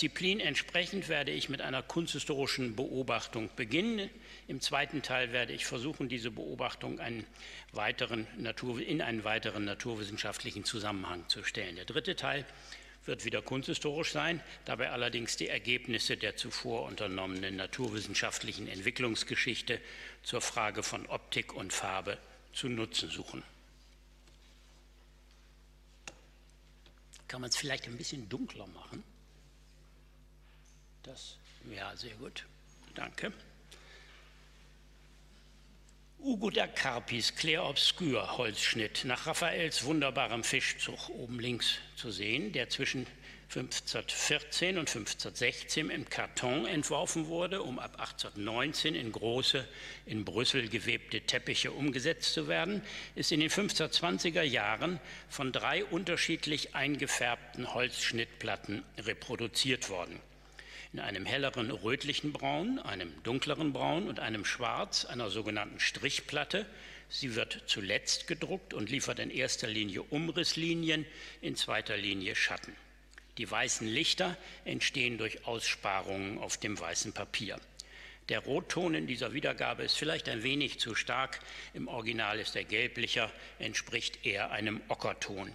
Disziplin entsprechend werde ich mit einer kunsthistorischen Beobachtung beginnen. Im zweiten Teil werde ich versuchen, diese Beobachtung einen Natur, in einen weiteren naturwissenschaftlichen Zusammenhang zu stellen. Der dritte Teil wird wieder kunsthistorisch sein, dabei allerdings die Ergebnisse der zuvor unternommenen naturwissenschaftlichen Entwicklungsgeschichte zur Frage von Optik und Farbe zu nutzen suchen. Kann man es vielleicht ein bisschen dunkler machen? Das, ja, sehr gut. Danke. Ugo da Carpis Clair Obscur Holzschnitt nach Raffaels wunderbarem Fischzug oben links zu sehen, der zwischen 1514 und 1516 im Karton entworfen wurde, um ab 1819 in große, in Brüssel gewebte Teppiche umgesetzt zu werden, ist in den 1520er Jahren von drei unterschiedlich eingefärbten Holzschnittplatten reproduziert worden in einem helleren rötlichen Braun, einem dunkleren Braun und einem Schwarz, einer sogenannten Strichplatte. Sie wird zuletzt gedruckt und liefert in erster Linie Umrisslinien, in zweiter Linie Schatten. Die weißen Lichter entstehen durch Aussparungen auf dem weißen Papier. Der Rotton in dieser Wiedergabe ist vielleicht ein wenig zu stark, im Original ist er gelblicher, entspricht eher einem Ockerton.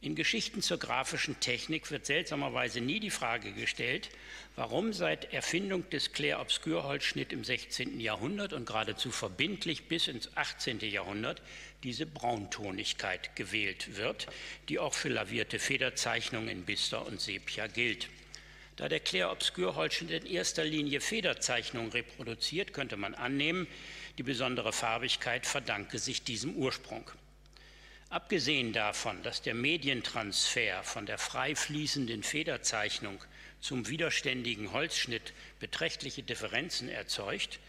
In Geschichten zur grafischen Technik wird seltsamerweise nie die Frage gestellt, warum seit Erfindung des Clair-Obscur-Holzschnitt im 16. Jahrhundert und geradezu verbindlich bis ins 18. Jahrhundert diese Brauntonigkeit gewählt wird, die auch für lavierte Federzeichnungen in Bister und Sepia gilt. Da der Clair-Obscur-Holzschnitt in erster Linie Federzeichnungen reproduziert, könnte man annehmen, die besondere Farbigkeit verdanke sich diesem Ursprung. Abgesehen davon, dass der Medientransfer von der frei fließenden Federzeichnung zum widerständigen Holzschnitt beträchtliche Differenzen erzeugt,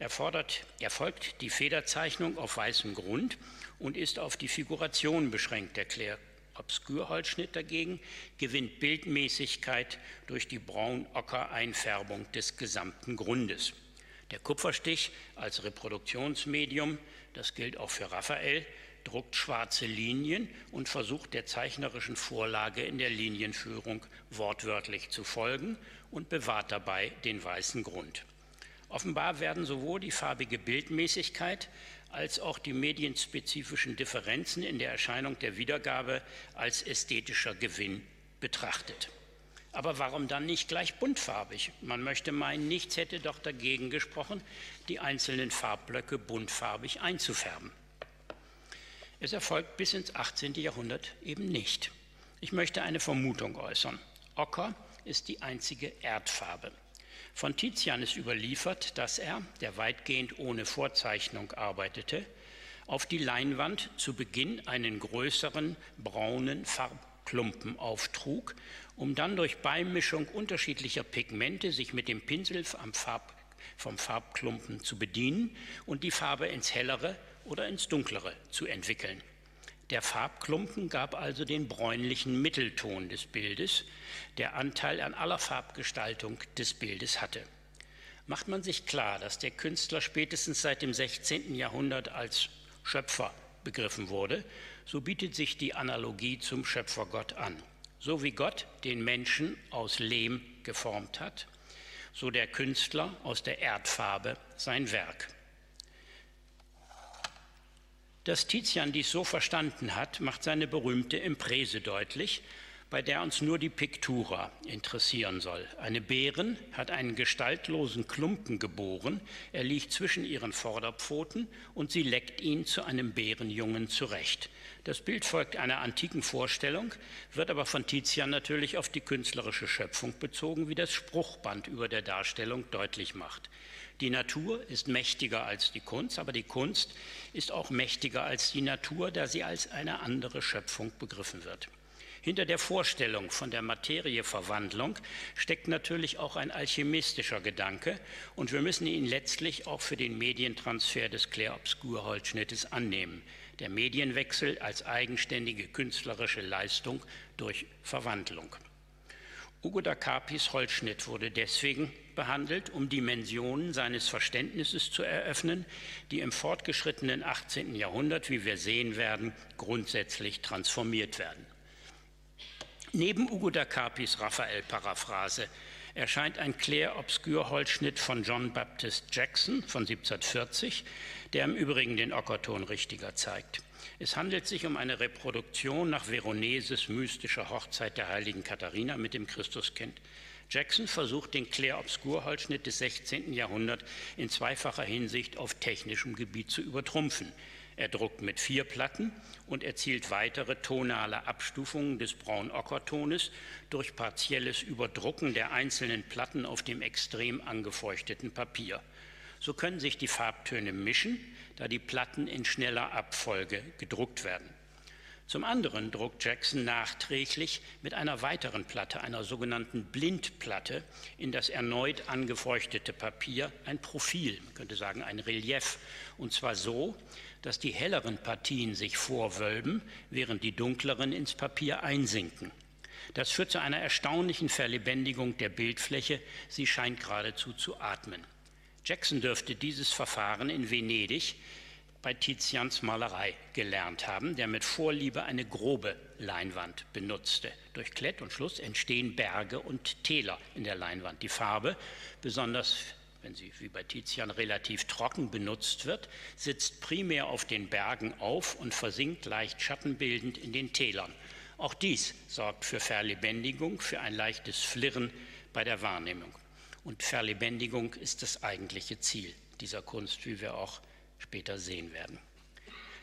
erfordert, erfolgt die Federzeichnung auf weißem Grund und ist auf die Figuration beschränkt. Der Clair Obskurholzschnitt dagegen gewinnt Bildmäßigkeit durch die braun-ocker-Einfärbung des gesamten Grundes. Der Kupferstich als Reproduktionsmedium, das gilt auch für Raphael, druckt schwarze Linien und versucht der zeichnerischen Vorlage in der Linienführung wortwörtlich zu folgen und bewahrt dabei den weißen Grund. Offenbar werden sowohl die farbige Bildmäßigkeit als auch die medienspezifischen Differenzen in der Erscheinung der Wiedergabe als ästhetischer Gewinn betrachtet. Aber warum dann nicht gleich buntfarbig? Man möchte meinen, nichts hätte doch dagegen gesprochen, die einzelnen Farbblöcke buntfarbig einzufärben. Es erfolgt bis ins 18. Jahrhundert eben nicht. Ich möchte eine Vermutung äußern. Ocker ist die einzige Erdfarbe. Von Tizian ist überliefert, dass er, der weitgehend ohne Vorzeichnung arbeitete, auf die Leinwand zu Beginn einen größeren braunen Farbklumpen auftrug, um dann durch Beimischung unterschiedlicher Pigmente sich mit dem Pinsel vom Farbklumpen zu bedienen und die Farbe ins hellere oder ins Dunklere zu entwickeln. Der Farbklumpen gab also den bräunlichen Mittelton des Bildes, der Anteil an aller Farbgestaltung des Bildes hatte. Macht man sich klar, dass der Künstler spätestens seit dem 16. Jahrhundert als Schöpfer begriffen wurde, so bietet sich die Analogie zum Schöpfergott an. So wie Gott den Menschen aus Lehm geformt hat, so der Künstler aus der Erdfarbe sein Werk. Dass Tizian dies so verstanden hat, macht seine berühmte Imprese deutlich, bei der uns nur die Piktura interessieren soll. Eine Bären hat einen gestaltlosen Klumpen geboren, er liegt zwischen ihren Vorderpfoten und sie leckt ihn zu einem Bärenjungen zurecht. Das Bild folgt einer antiken Vorstellung, wird aber von Tizian natürlich auf die künstlerische Schöpfung bezogen, wie das Spruchband über der Darstellung deutlich macht. Die Natur ist mächtiger als die Kunst, aber die Kunst ist auch mächtiger als die Natur, da sie als eine andere Schöpfung begriffen wird. Hinter der Vorstellung von der Materieverwandlung steckt natürlich auch ein alchemistischer Gedanke und wir müssen ihn letztlich auch für den Medientransfer des Clair-Obscur-Holzschnittes annehmen. Der Medienwechsel als eigenständige künstlerische Leistung durch Verwandlung. Ugo da Capis Holzschnitt wurde deswegen behandelt, um Dimensionen seines Verständnisses zu eröffnen, die im fortgeschrittenen 18. Jahrhundert, wie wir sehen werden, grundsätzlich transformiert werden. Neben Ugo da Capis Raphael-Paraphrase erscheint ein Clair-Obscur-Holzschnitt von John Baptist Jackson von 1740, der im Übrigen den Ockerton richtiger zeigt. Es handelt sich um eine Reproduktion nach Veroneses mystischer Hochzeit der heiligen Katharina mit dem Christuskind. Jackson versucht den Clair-Obscur-Holzschnitt des 16. Jahrhunderts in zweifacher Hinsicht auf technischem Gebiet zu übertrumpfen. Er druckt mit vier Platten und erzielt weitere tonale Abstufungen des Braun-Ocker-Tones durch partielles Überdrucken der einzelnen Platten auf dem extrem angefeuchteten Papier. So können sich die Farbtöne mischen, da die Platten in schneller Abfolge gedruckt werden. Zum anderen druckt Jackson nachträglich mit einer weiteren Platte, einer sogenannten Blindplatte, in das erneut angefeuchtete Papier ein Profil, man könnte sagen ein Relief, und zwar so, dass die helleren Partien sich vorwölben, während die dunkleren ins Papier einsinken. Das führt zu einer erstaunlichen Verlebendigung der Bildfläche, sie scheint geradezu zu atmen. Jackson dürfte dieses Verfahren in Venedig bei Tizians Malerei gelernt haben, der mit Vorliebe eine grobe Leinwand benutzte. Durch Klett und Schluss entstehen Berge und Täler in der Leinwand. Die Farbe, besonders wenn sie wie bei Tizian relativ trocken benutzt wird, sitzt primär auf den Bergen auf und versinkt leicht schattenbildend in den Tälern. Auch dies sorgt für Verlebendigung, für ein leichtes Flirren bei der Wahrnehmung. Und Verlebendigung ist das eigentliche Ziel dieser Kunst, wie wir auch später sehen werden.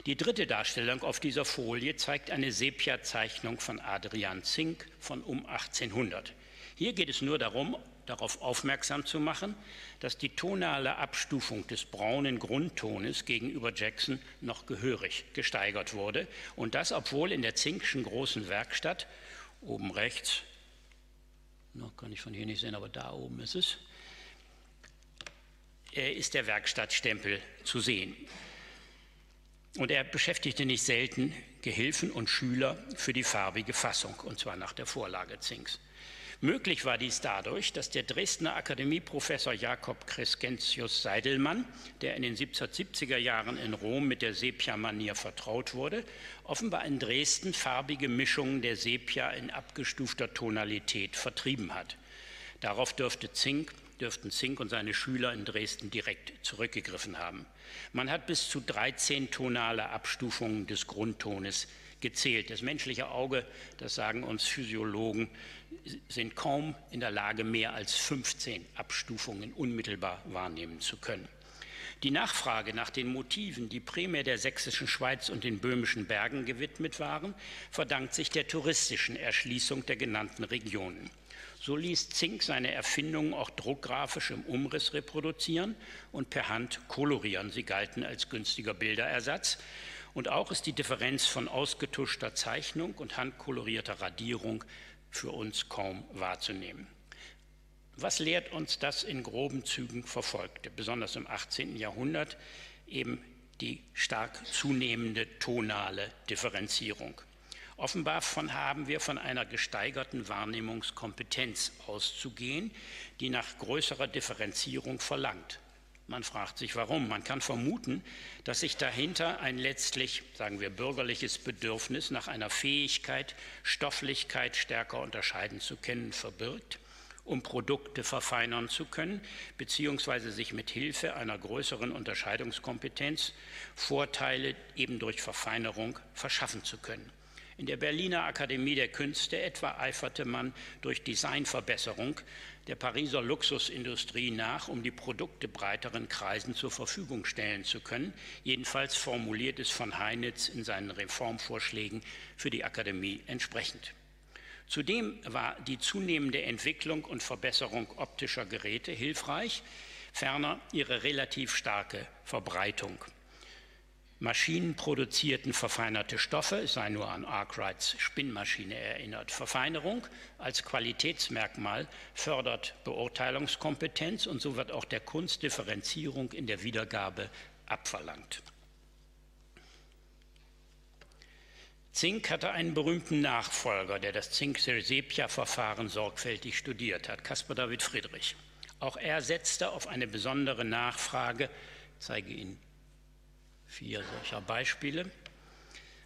Die dritte Darstellung auf dieser Folie zeigt eine Sepia-Zeichnung von Adrian Zink von um 1800. Hier geht es nur darum, darauf aufmerksam zu machen, dass die tonale Abstufung des braunen Grundtones gegenüber Jackson noch gehörig gesteigert wurde und das, obwohl in der Zinkschen großen Werkstatt, oben rechts, noch kann ich von hier nicht sehen, aber da oben ist es, ist der Werkstattstempel zu sehen. Und er beschäftigte nicht selten Gehilfen und Schüler für die farbige Fassung, und zwar nach der Vorlage Zinks. Möglich war dies dadurch, dass der Dresdner Akademieprofessor Jakob Crescentius Seidelmann, der in den 1770er Jahren in Rom mit der Sepia-Manier vertraut wurde, offenbar in Dresden farbige Mischungen der Sepia in abgestufter Tonalität vertrieben hat. Darauf dürfte Zink dürften Zink und seine Schüler in Dresden direkt zurückgegriffen haben. Man hat bis zu 13 tonale Abstufungen des Grundtones gezählt. Das menschliche Auge, das sagen uns Physiologen, sind kaum in der Lage, mehr als 15 Abstufungen unmittelbar wahrnehmen zu können. Die Nachfrage nach den Motiven, die primär der sächsischen Schweiz und den böhmischen Bergen gewidmet waren, verdankt sich der touristischen Erschließung der genannten Regionen. So ließ Zink seine Erfindungen auch druckgrafisch im Umriss reproduzieren und per Hand kolorieren. Sie galten als günstiger Bilderersatz. Und auch ist die Differenz von ausgetuschter Zeichnung und handkolorierter Radierung für uns kaum wahrzunehmen. Was lehrt uns das in groben Zügen verfolgte, besonders im 18. Jahrhundert, eben die stark zunehmende tonale Differenzierung? Offenbar von haben wir von einer gesteigerten Wahrnehmungskompetenz auszugehen, die nach größerer Differenzierung verlangt. Man fragt sich warum. Man kann vermuten, dass sich dahinter ein letztlich, sagen wir, bürgerliches Bedürfnis nach einer Fähigkeit, Stofflichkeit stärker unterscheiden zu können, verbirgt, um Produkte verfeinern zu können, beziehungsweise sich mit Hilfe einer größeren Unterscheidungskompetenz Vorteile eben durch Verfeinerung verschaffen zu können. In der Berliner Akademie der Künste etwa eiferte man durch Designverbesserung der Pariser Luxusindustrie nach, um die Produkte breiteren Kreisen zur Verfügung stellen zu können. Jedenfalls formuliert es von Heinitz in seinen Reformvorschlägen für die Akademie entsprechend. Zudem war die zunehmende Entwicklung und Verbesserung optischer Geräte hilfreich, ferner ihre relativ starke Verbreitung. Maschinenproduzierten verfeinerte Stoffe, es sei nur an Arkwrights Spinnmaschine erinnert. Verfeinerung als Qualitätsmerkmal fördert Beurteilungskompetenz und so wird auch der Kunst Differenzierung in der Wiedergabe abverlangt. Zink hatte einen berühmten Nachfolger, der das Zink-Sepia-Verfahren sorgfältig studiert hat, Caspar David Friedrich. Auch er setzte auf eine besondere Nachfrage, zeige Ihnen vier solcher Beispiele,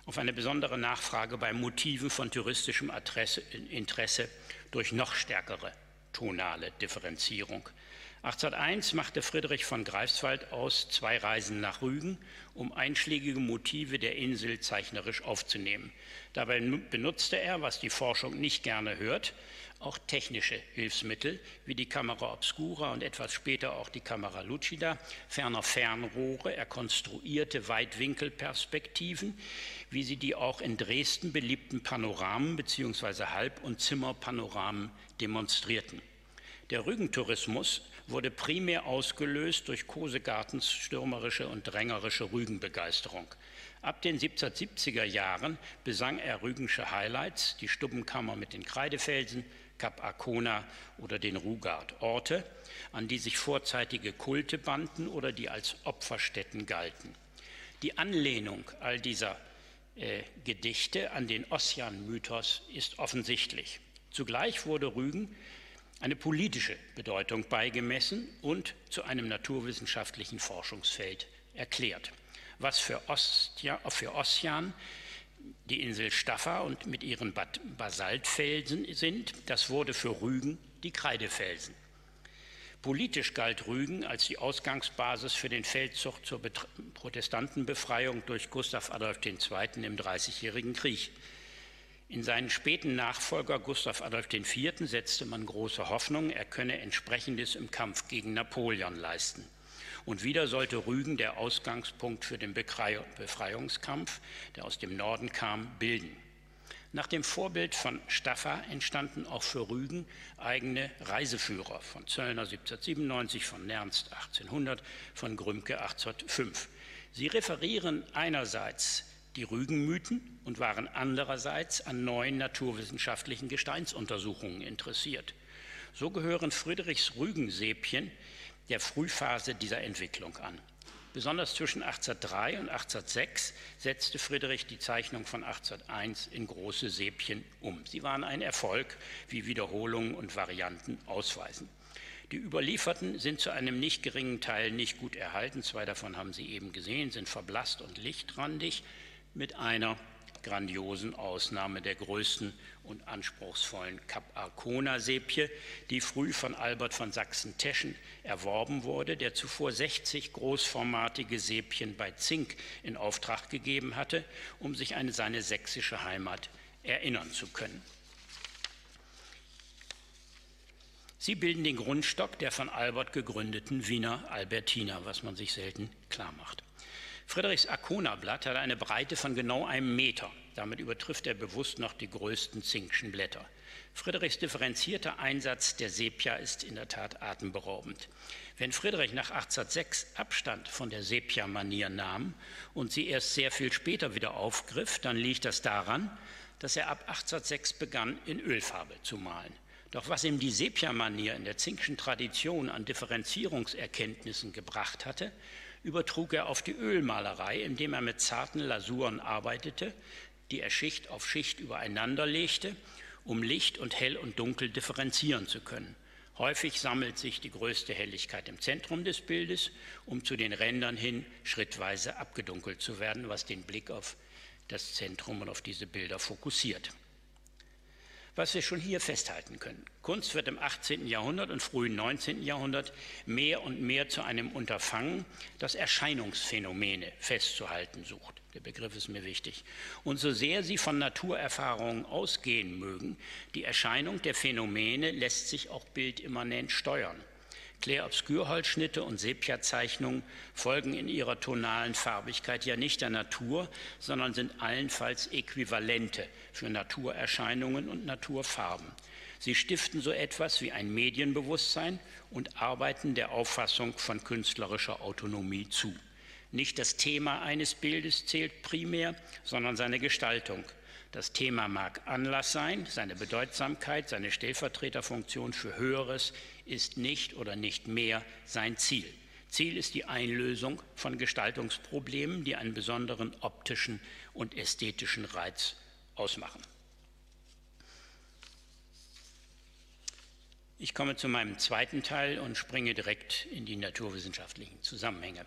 auf eine besondere Nachfrage bei Motiven von touristischem Interesse durch noch stärkere tonale Differenzierung. 1801 machte Friedrich von Greifswald aus zwei Reisen nach Rügen, um einschlägige Motive der Insel zeichnerisch aufzunehmen. Dabei benutzte er, was die Forschung nicht gerne hört, auch technische Hilfsmittel wie die Kamera obscura und etwas später auch die Kamera lucida, ferner Fernrohre. Er konstruierte Weitwinkelperspektiven, wie sie die auch in Dresden beliebten Panoramen bzw. Halb- und Zimmerpanoramen demonstrierten. Der Rügentourismus wurde primär ausgelöst durch Kosegartens stürmerische und drängerische Rügenbegeisterung. Ab den 1770er Jahren besang er rügensche Highlights, die Stubbenkammer mit den Kreidefelsen, Kap Arkona oder den Rugard, Orte, an die sich vorzeitige Kulte banden oder die als Opferstätten galten. Die Anlehnung all dieser äh, Gedichte an den Ossian-Mythos ist offensichtlich. Zugleich wurde Rügen eine politische Bedeutung beigemessen und zu einem naturwissenschaftlichen Forschungsfeld erklärt, was für, Ostia, für Ossian die Insel Staffa und mit ihren Basaltfelsen sind, das wurde für Rügen die Kreidefelsen. Politisch galt Rügen als die Ausgangsbasis für den Feldzug zur Protestantenbefreiung durch Gustav Adolf II. im Dreißigjährigen Krieg. In seinen späten Nachfolger Gustav Adolf IV. setzte man große Hoffnung, er könne entsprechendes im Kampf gegen Napoleon leisten. Und wieder sollte Rügen der Ausgangspunkt für den Befreiungskampf, der aus dem Norden kam, bilden. Nach dem Vorbild von Staffa entstanden auch für Rügen eigene Reiseführer von Zöllner 1797, von Nernst 1800, von Grümke 1805. Sie referieren einerseits die Rügenmythen und waren andererseits an neuen naturwissenschaftlichen Gesteinsuntersuchungen interessiert. So gehören Friedrichs Rügensepien der Frühphase dieser Entwicklung an. Besonders zwischen 1803 und 1806 setzte Friedrich die Zeichnung von 1801 in große Sepien um. Sie waren ein Erfolg, wie Wiederholungen und Varianten ausweisen. Die überlieferten sind zu einem nicht geringen Teil nicht gut erhalten. Zwei davon haben Sie eben gesehen, sind verblasst und lichtrandig mit einer grandiosen Ausnahme der größten und anspruchsvollen Kap Arkona-Sepie, die früh von Albert von Sachsen-Teschen erworben wurde, der zuvor 60 großformatige Sepien bei Zink in Auftrag gegeben hatte, um sich an seine sächsische Heimat erinnern zu können. Sie bilden den Grundstock der von Albert gegründeten Wiener Albertina, was man sich selten klar macht. Friedrichs Arkona-Blatt hat eine Breite von genau einem Meter. Damit übertrifft er bewusst noch die größten zinkschen Blätter. Friedrichs differenzierter Einsatz der Sepia ist in der Tat atemberaubend. Wenn Friedrich nach 1806 Abstand von der Sepia-Manier nahm und sie erst sehr viel später wieder aufgriff, dann liegt das daran, dass er ab 1806 begann, in Ölfarbe zu malen. Doch was ihm die Sepia-Manier in der zinkschen Tradition an Differenzierungserkenntnissen gebracht hatte, übertrug er auf die Ölmalerei, indem er mit zarten Lasuren arbeitete, die er Schicht auf Schicht übereinander legte, um Licht und Hell und Dunkel differenzieren zu können. Häufig sammelt sich die größte Helligkeit im Zentrum des Bildes, um zu den Rändern hin schrittweise abgedunkelt zu werden, was den Blick auf das Zentrum und auf diese Bilder fokussiert was wir schon hier festhalten können. Kunst wird im 18. Jahrhundert und frühen 19. Jahrhundert mehr und mehr zu einem Unterfangen, das Erscheinungsphänomene festzuhalten sucht. Der Begriff ist mir wichtig. Und so sehr sie von Naturerfahrungen ausgehen mögen, die Erscheinung der Phänomene lässt sich auch bildimmanent steuern. Clair-Obscur-Holzschnitte und Sepia-Zeichnungen folgen in ihrer tonalen Farbigkeit ja nicht der Natur, sondern sind allenfalls Äquivalente für Naturerscheinungen und Naturfarben. Sie stiften so etwas wie ein Medienbewusstsein und arbeiten der Auffassung von künstlerischer Autonomie zu. Nicht das Thema eines Bildes zählt primär, sondern seine Gestaltung. Das Thema mag Anlass sein, seine Bedeutsamkeit, seine Stellvertreterfunktion für Höheres ist nicht oder nicht mehr sein Ziel. Ziel ist die Einlösung von Gestaltungsproblemen, die einen besonderen optischen und ästhetischen Reiz ausmachen. Ich komme zu meinem zweiten Teil und springe direkt in die naturwissenschaftlichen Zusammenhänge.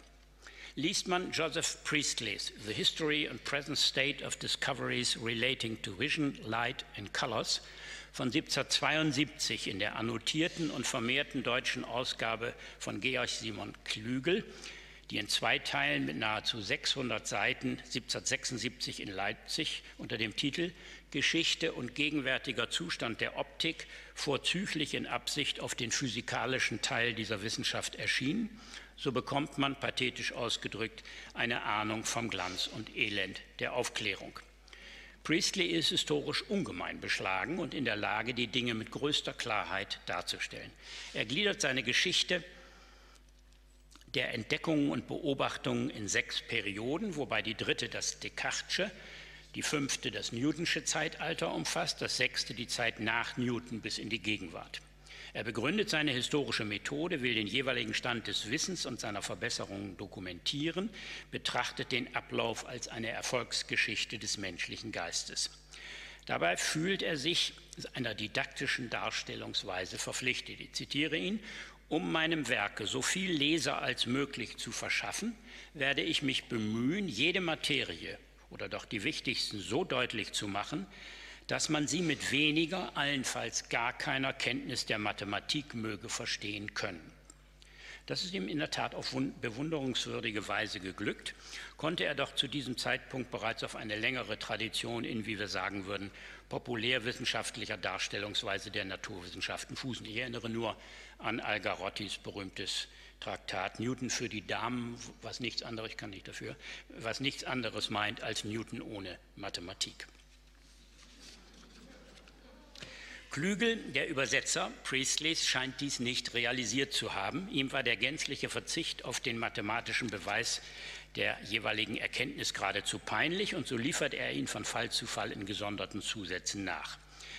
Liest man Joseph Priestleys The History and Present State of Discoveries Relating to Vision, Light and Colors von 1772 in der annotierten und vermehrten deutschen Ausgabe von Georg Simon Klügel, die in zwei Teilen mit nahezu 600 Seiten 1776 in Leipzig unter dem Titel Geschichte und gegenwärtiger Zustand der Optik vorzüglich in Absicht auf den physikalischen Teil dieser Wissenschaft erschien so bekommt man, pathetisch ausgedrückt, eine Ahnung vom Glanz und Elend der Aufklärung. Priestley ist historisch ungemein beschlagen und in der Lage, die Dinge mit größter Klarheit darzustellen. Er gliedert seine Geschichte der Entdeckungen und Beobachtungen in sechs Perioden, wobei die dritte das Descartesche, die fünfte das Newtonsche Zeitalter umfasst, das sechste die Zeit nach Newton bis in die Gegenwart. Er begründet seine historische Methode, will den jeweiligen Stand des Wissens und seiner Verbesserungen dokumentieren, betrachtet den Ablauf als eine Erfolgsgeschichte des menschlichen Geistes. Dabei fühlt er sich einer didaktischen Darstellungsweise verpflichtet. Ich zitiere ihn, um meinem Werke so viel Leser als möglich zu verschaffen, werde ich mich bemühen, jede Materie oder doch die wichtigsten so deutlich zu machen, dass man sie mit weniger, allenfalls gar keiner Kenntnis der Mathematik möge verstehen können. Das ist ihm in der Tat auf bewunderungswürdige Weise geglückt, konnte er doch zu diesem Zeitpunkt bereits auf eine längere Tradition in, wie wir sagen würden, populärwissenschaftlicher Darstellungsweise der Naturwissenschaften fußen. Ich erinnere nur an Algarottis berühmtes Traktat Newton für die Damen, was nichts anderes, ich kann nicht dafür, was nichts anderes meint als Newton ohne Mathematik. Klügel, der Übersetzer Priestleys, scheint dies nicht realisiert zu haben. Ihm war der gänzliche Verzicht auf den mathematischen Beweis der jeweiligen Erkenntnis geradezu peinlich und so liefert er ihn von Fall zu Fall in gesonderten Zusätzen nach.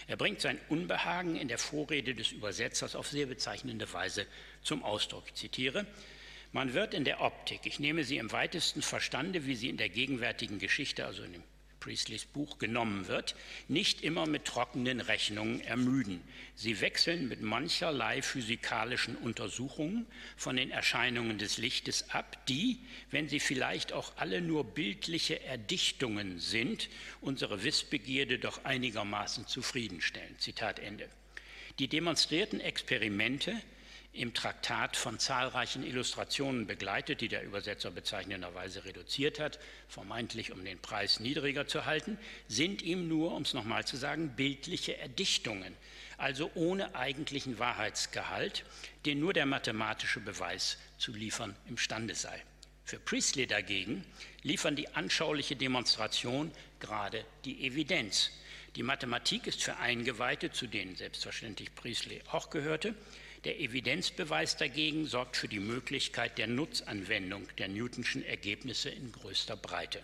Er bringt sein Unbehagen in der Vorrede des Übersetzers auf sehr bezeichnende Weise zum Ausdruck. Ich zitiere, man wird in der Optik, ich nehme sie im weitesten Verstande, wie sie in der gegenwärtigen Geschichte, also in dem Priestleys Buch genommen wird, nicht immer mit trockenen Rechnungen ermüden. Sie wechseln mit mancherlei physikalischen Untersuchungen von den Erscheinungen des Lichtes ab, die, wenn sie vielleicht auch alle nur bildliche Erdichtungen sind, unsere Wissbegierde doch einigermaßen zufriedenstellen. Zitat Ende. Die demonstrierten Experimente im Traktat von zahlreichen Illustrationen begleitet, die der Übersetzer bezeichnenderweise reduziert hat, vermeintlich um den Preis niedriger zu halten, sind ihm nur, um es nochmal zu sagen, bildliche Erdichtungen, also ohne eigentlichen Wahrheitsgehalt, den nur der mathematische Beweis zu liefern imstande sei. Für Priestley dagegen liefern die anschauliche Demonstration gerade die Evidenz. Die Mathematik ist für Eingeweihte, zu denen selbstverständlich Priestley auch gehörte, der Evidenzbeweis dagegen sorgt für die Möglichkeit der Nutzanwendung der Newtonschen Ergebnisse in größter Breite.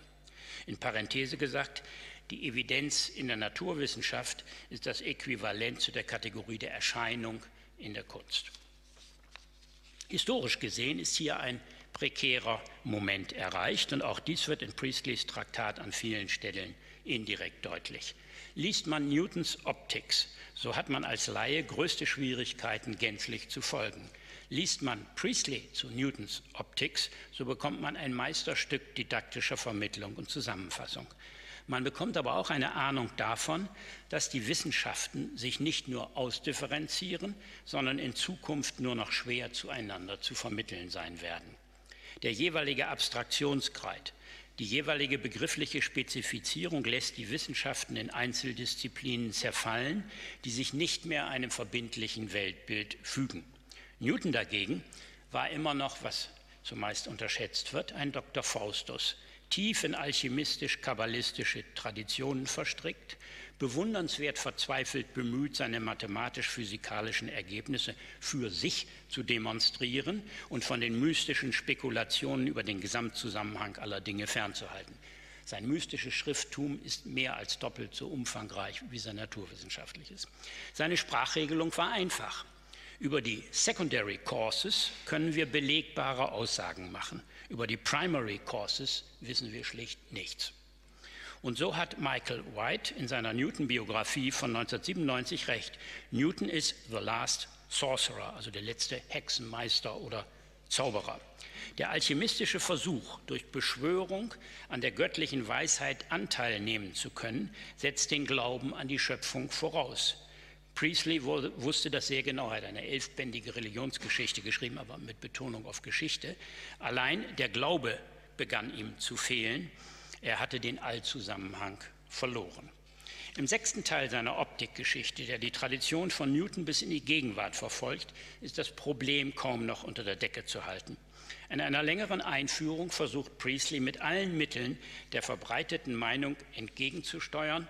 In Parenthese gesagt, die Evidenz in der Naturwissenschaft ist das Äquivalent zu der Kategorie der Erscheinung in der Kunst. Historisch gesehen ist hier ein prekärer Moment erreicht und auch dies wird in Priestleys Traktat an vielen Stellen indirekt deutlich. Liest man Newtons Optics, so hat man als Laie größte Schwierigkeiten, gänzlich zu folgen. Liest man Priestley zu Newtons Optics, so bekommt man ein Meisterstück didaktischer Vermittlung und Zusammenfassung. Man bekommt aber auch eine Ahnung davon, dass die Wissenschaften sich nicht nur ausdifferenzieren, sondern in Zukunft nur noch schwer zueinander zu vermitteln sein werden. Der jeweilige Abstraktionsgrad, die jeweilige begriffliche Spezifizierung lässt die Wissenschaften in Einzeldisziplinen zerfallen, die sich nicht mehr einem verbindlichen Weltbild fügen. Newton dagegen war immer noch, was zumeist unterschätzt wird, ein Dr. Faustus, tief in alchemistisch-kabbalistische Traditionen verstrickt, bewundernswert verzweifelt bemüht, seine mathematisch-physikalischen Ergebnisse für sich zu demonstrieren und von den mystischen Spekulationen über den Gesamtzusammenhang aller Dinge fernzuhalten. Sein mystisches Schrifttum ist mehr als doppelt so umfangreich wie sein naturwissenschaftliches. Seine Sprachregelung war einfach. Über die Secondary Courses können wir belegbare Aussagen machen. Über die Primary Courses wissen wir schlicht nichts. Und so hat Michael White in seiner Newton-Biografie von 1997 recht. Newton ist the last sorcerer, also der letzte Hexenmeister oder Zauberer. Der alchemistische Versuch, durch Beschwörung an der göttlichen Weisheit Anteil nehmen zu können, setzt den Glauben an die Schöpfung voraus. Priestley wusste das sehr genau, er hat eine elfbändige Religionsgeschichte geschrieben, aber mit Betonung auf Geschichte. Allein der Glaube begann ihm zu fehlen er hatte den Allzusammenhang verloren. Im sechsten Teil seiner Optikgeschichte, der die Tradition von Newton bis in die Gegenwart verfolgt, ist das Problem kaum noch unter der Decke zu halten. In einer längeren Einführung versucht Priestley mit allen Mitteln der verbreiteten Meinung entgegenzusteuern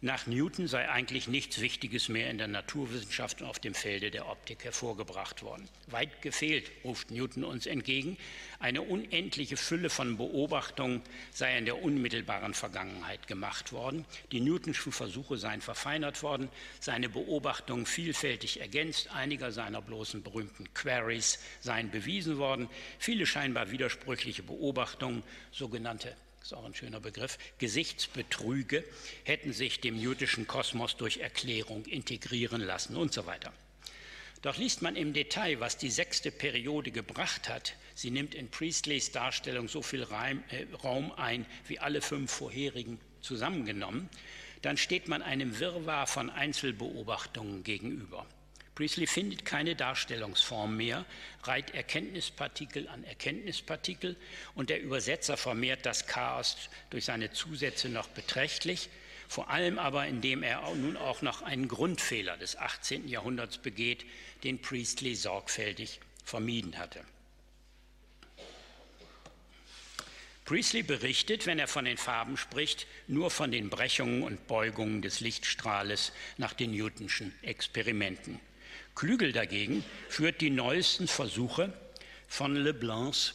nach Newton sei eigentlich nichts Wichtiges mehr in der Naturwissenschaft und auf dem Felde der Optik hervorgebracht worden. Weit gefehlt, ruft Newton uns entgegen, eine unendliche Fülle von Beobachtungen sei in der unmittelbaren Vergangenheit gemacht worden. Die Newtonschen Versuche seien verfeinert worden, seine Beobachtungen vielfältig ergänzt, einiger seiner bloßen berühmten Queries seien bewiesen worden, viele scheinbar widersprüchliche Beobachtungen, sogenannte ist auch ein schöner Begriff, Gesichtsbetrüge hätten sich dem jüdischen Kosmos durch Erklärung integrieren lassen und so weiter. Doch liest man im Detail, was die sechste Periode gebracht hat, sie nimmt in Priestleys Darstellung so viel äh, Raum ein wie alle fünf vorherigen zusammengenommen, dann steht man einem Wirrwarr von Einzelbeobachtungen gegenüber. Priestley findet keine Darstellungsform mehr, reiht Erkenntnispartikel an Erkenntnispartikel und der Übersetzer vermehrt das Chaos durch seine Zusätze noch beträchtlich, vor allem aber indem er nun auch noch einen Grundfehler des 18. Jahrhunderts begeht, den Priestley sorgfältig vermieden hatte. Priestley berichtet, wenn er von den Farben spricht, nur von den Brechungen und Beugungen des Lichtstrahles nach den Newtonschen Experimenten. Klügel dagegen führt die neuesten Versuche von Leblancs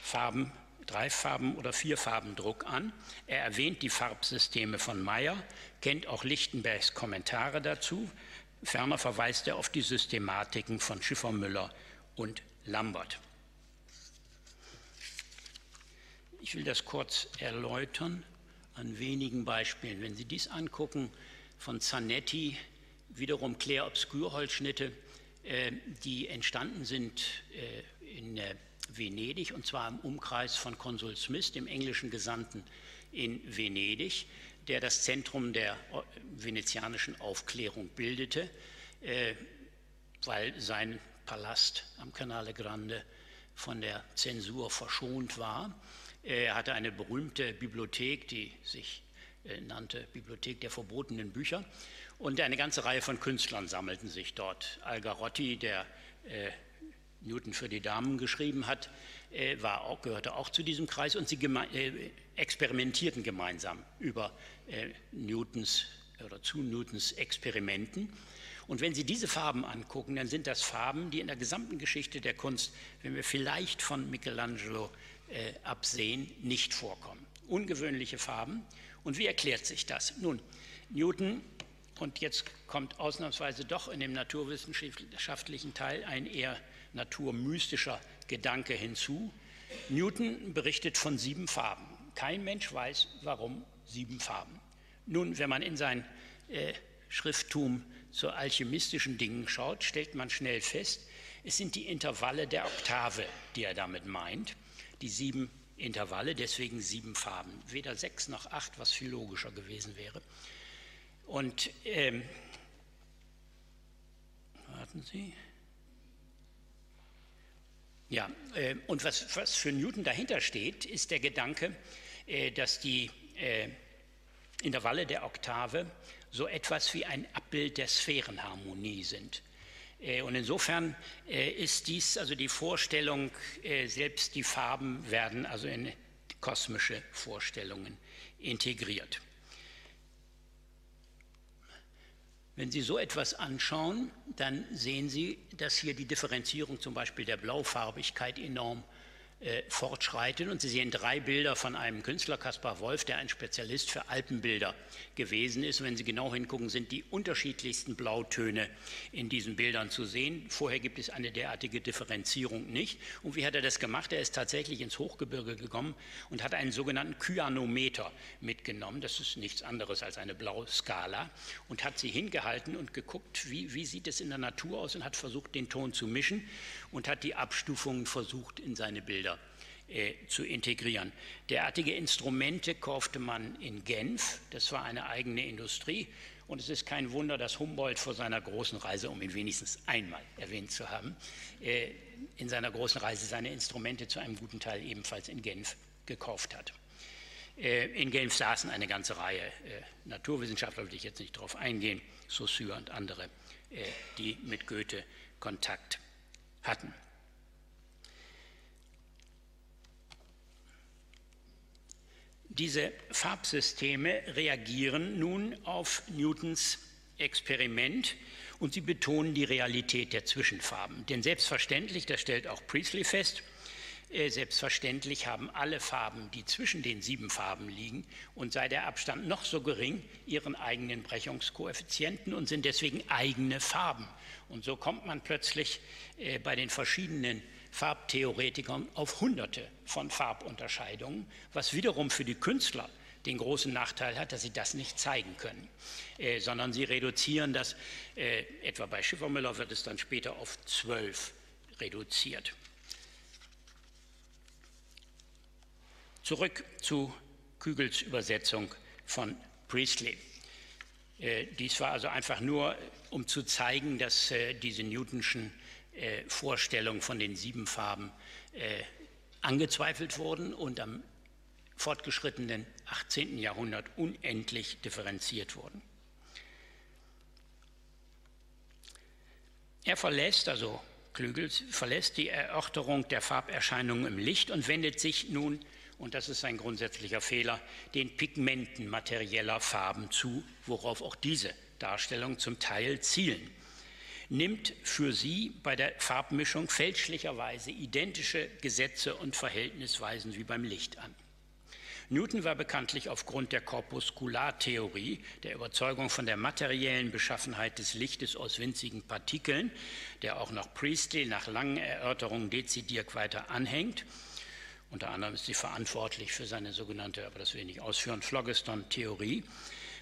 Farben, Dreifarben- oder Vierfarbendruck an. Er erwähnt die Farbsysteme von Meyer, kennt auch Lichtenbergs Kommentare dazu. Ferner verweist er auf die Systematiken von Schiffermüller und Lambert. Ich will das kurz erläutern an wenigen Beispielen. Wenn Sie dies angucken, von Zanetti wiederum Clair-Obscur-Holzschnitte, äh, die entstanden sind äh, in äh, Venedig und zwar im Umkreis von Konsul Smith, dem englischen Gesandten in Venedig, der das Zentrum der venezianischen Aufklärung bildete, weil sein Palast am Canale Grande von der Zensur verschont war. Er hatte eine berühmte Bibliothek, die sich nannte Bibliothek der verbotenen Bücher. Und eine ganze Reihe von Künstlern sammelten sich dort. Algarotti, der äh, Newton für die Damen geschrieben hat, äh, war auch, gehörte auch zu diesem Kreis und sie geme äh, experimentierten gemeinsam über äh, Newtons oder zu Newtons Experimenten. Und wenn Sie diese Farben angucken, dann sind das Farben, die in der gesamten Geschichte der Kunst, wenn wir vielleicht von Michelangelo äh, absehen, nicht vorkommen. Ungewöhnliche Farben. Und wie erklärt sich das? Nun, Newton und jetzt kommt ausnahmsweise doch in dem naturwissenschaftlichen Teil ein eher naturmystischer Gedanke hinzu. Newton berichtet von sieben Farben. Kein Mensch weiß, warum sieben Farben. Nun, wenn man in sein äh, Schrifttum zu alchemistischen Dingen schaut, stellt man schnell fest, es sind die Intervalle der Oktave, die er damit meint. Die sieben Intervalle, deswegen sieben Farben. Weder sechs noch acht, was viel logischer gewesen wäre. Und ähm, warten Sie. Ja, äh, und was, was, für Newton dahinter steht, ist der Gedanke, äh, dass die äh, Intervalle der Oktave so etwas wie ein Abbild der Sphärenharmonie sind. Äh, und insofern äh, ist dies also die Vorstellung, äh, selbst die Farben werden also in kosmische Vorstellungen integriert. Wenn Sie so etwas anschauen, dann sehen Sie, dass hier die Differenzierung zum Beispiel der Blaufarbigkeit enorm äh, fortschreiten. Und Sie sehen drei Bilder von einem Künstler, Caspar Wolf, der ein Spezialist für Alpenbilder gewesen ist. Und wenn Sie genau hingucken, sind die unterschiedlichsten Blautöne in diesen Bildern zu sehen. Vorher gibt es eine derartige Differenzierung nicht. Und wie hat er das gemacht? Er ist tatsächlich ins Hochgebirge gekommen und hat einen sogenannten Kyanometer mitgenommen. Das ist nichts anderes als eine Blauskala. Und hat sie hingehalten und geguckt, wie, wie sieht es in der Natur aus und hat versucht, den Ton zu mischen und hat die Abstufungen versucht in seine Bilder äh, zu integrieren. Derartige Instrumente kaufte man in Genf, das war eine eigene Industrie. Und es ist kein Wunder, dass Humboldt vor seiner großen Reise, um ihn wenigstens einmal erwähnt zu haben, äh, in seiner großen Reise seine Instrumente zu einem guten Teil ebenfalls in Genf gekauft hat. Äh, in Genf saßen eine ganze Reihe Naturwissenschaftler, will ich jetzt nicht darauf eingehen, Saussure und andere, die mit Goethe Kontakt hatten. Diese Farbsysteme reagieren nun auf Newtons Experiment und sie betonen die Realität der Zwischenfarben. Denn selbstverständlich, das stellt auch Priestley fest, äh, selbstverständlich haben alle Farben, die zwischen den sieben Farben liegen, und sei der Abstand noch so gering, ihren eigenen Brechungskoeffizienten und sind deswegen eigene Farben. Und so kommt man plötzlich äh, bei den verschiedenen Farbtheoretikern auf Hunderte von Farbunterscheidungen, was wiederum für die Künstler den großen Nachteil hat, dass sie das nicht zeigen können, äh, sondern sie reduzieren das, äh, etwa bei Schiffermüller wird es dann später auf zwölf reduziert. Zurück zu Kügels Übersetzung von Priestley. Äh, dies war also einfach nur, um zu zeigen, dass äh, diese Newtonschen äh, Vorstellungen von den sieben Farben äh, angezweifelt wurden und am fortgeschrittenen 18. Jahrhundert unendlich differenziert wurden. Er verlässt, also Klügel, verlässt die Erörterung der Farberscheinungen im Licht und wendet sich nun, und das ist ein grundsätzlicher Fehler, den Pigmenten materieller Farben zu, worauf auch diese Darstellungen zum Teil zielen nimmt für sie bei der Farbmischung fälschlicherweise identische Gesetze und Verhältnisweisen wie beim Licht an. Newton war bekanntlich aufgrund der Korpuskulartheorie, der Überzeugung von der materiellen Beschaffenheit des Lichtes aus winzigen Partikeln, der auch noch Priestley nach langen Erörterungen dezidiert weiter anhängt, unter anderem ist sie verantwortlich für seine sogenannte, aber das will ich nicht ausführen, Phlogiston-Theorie,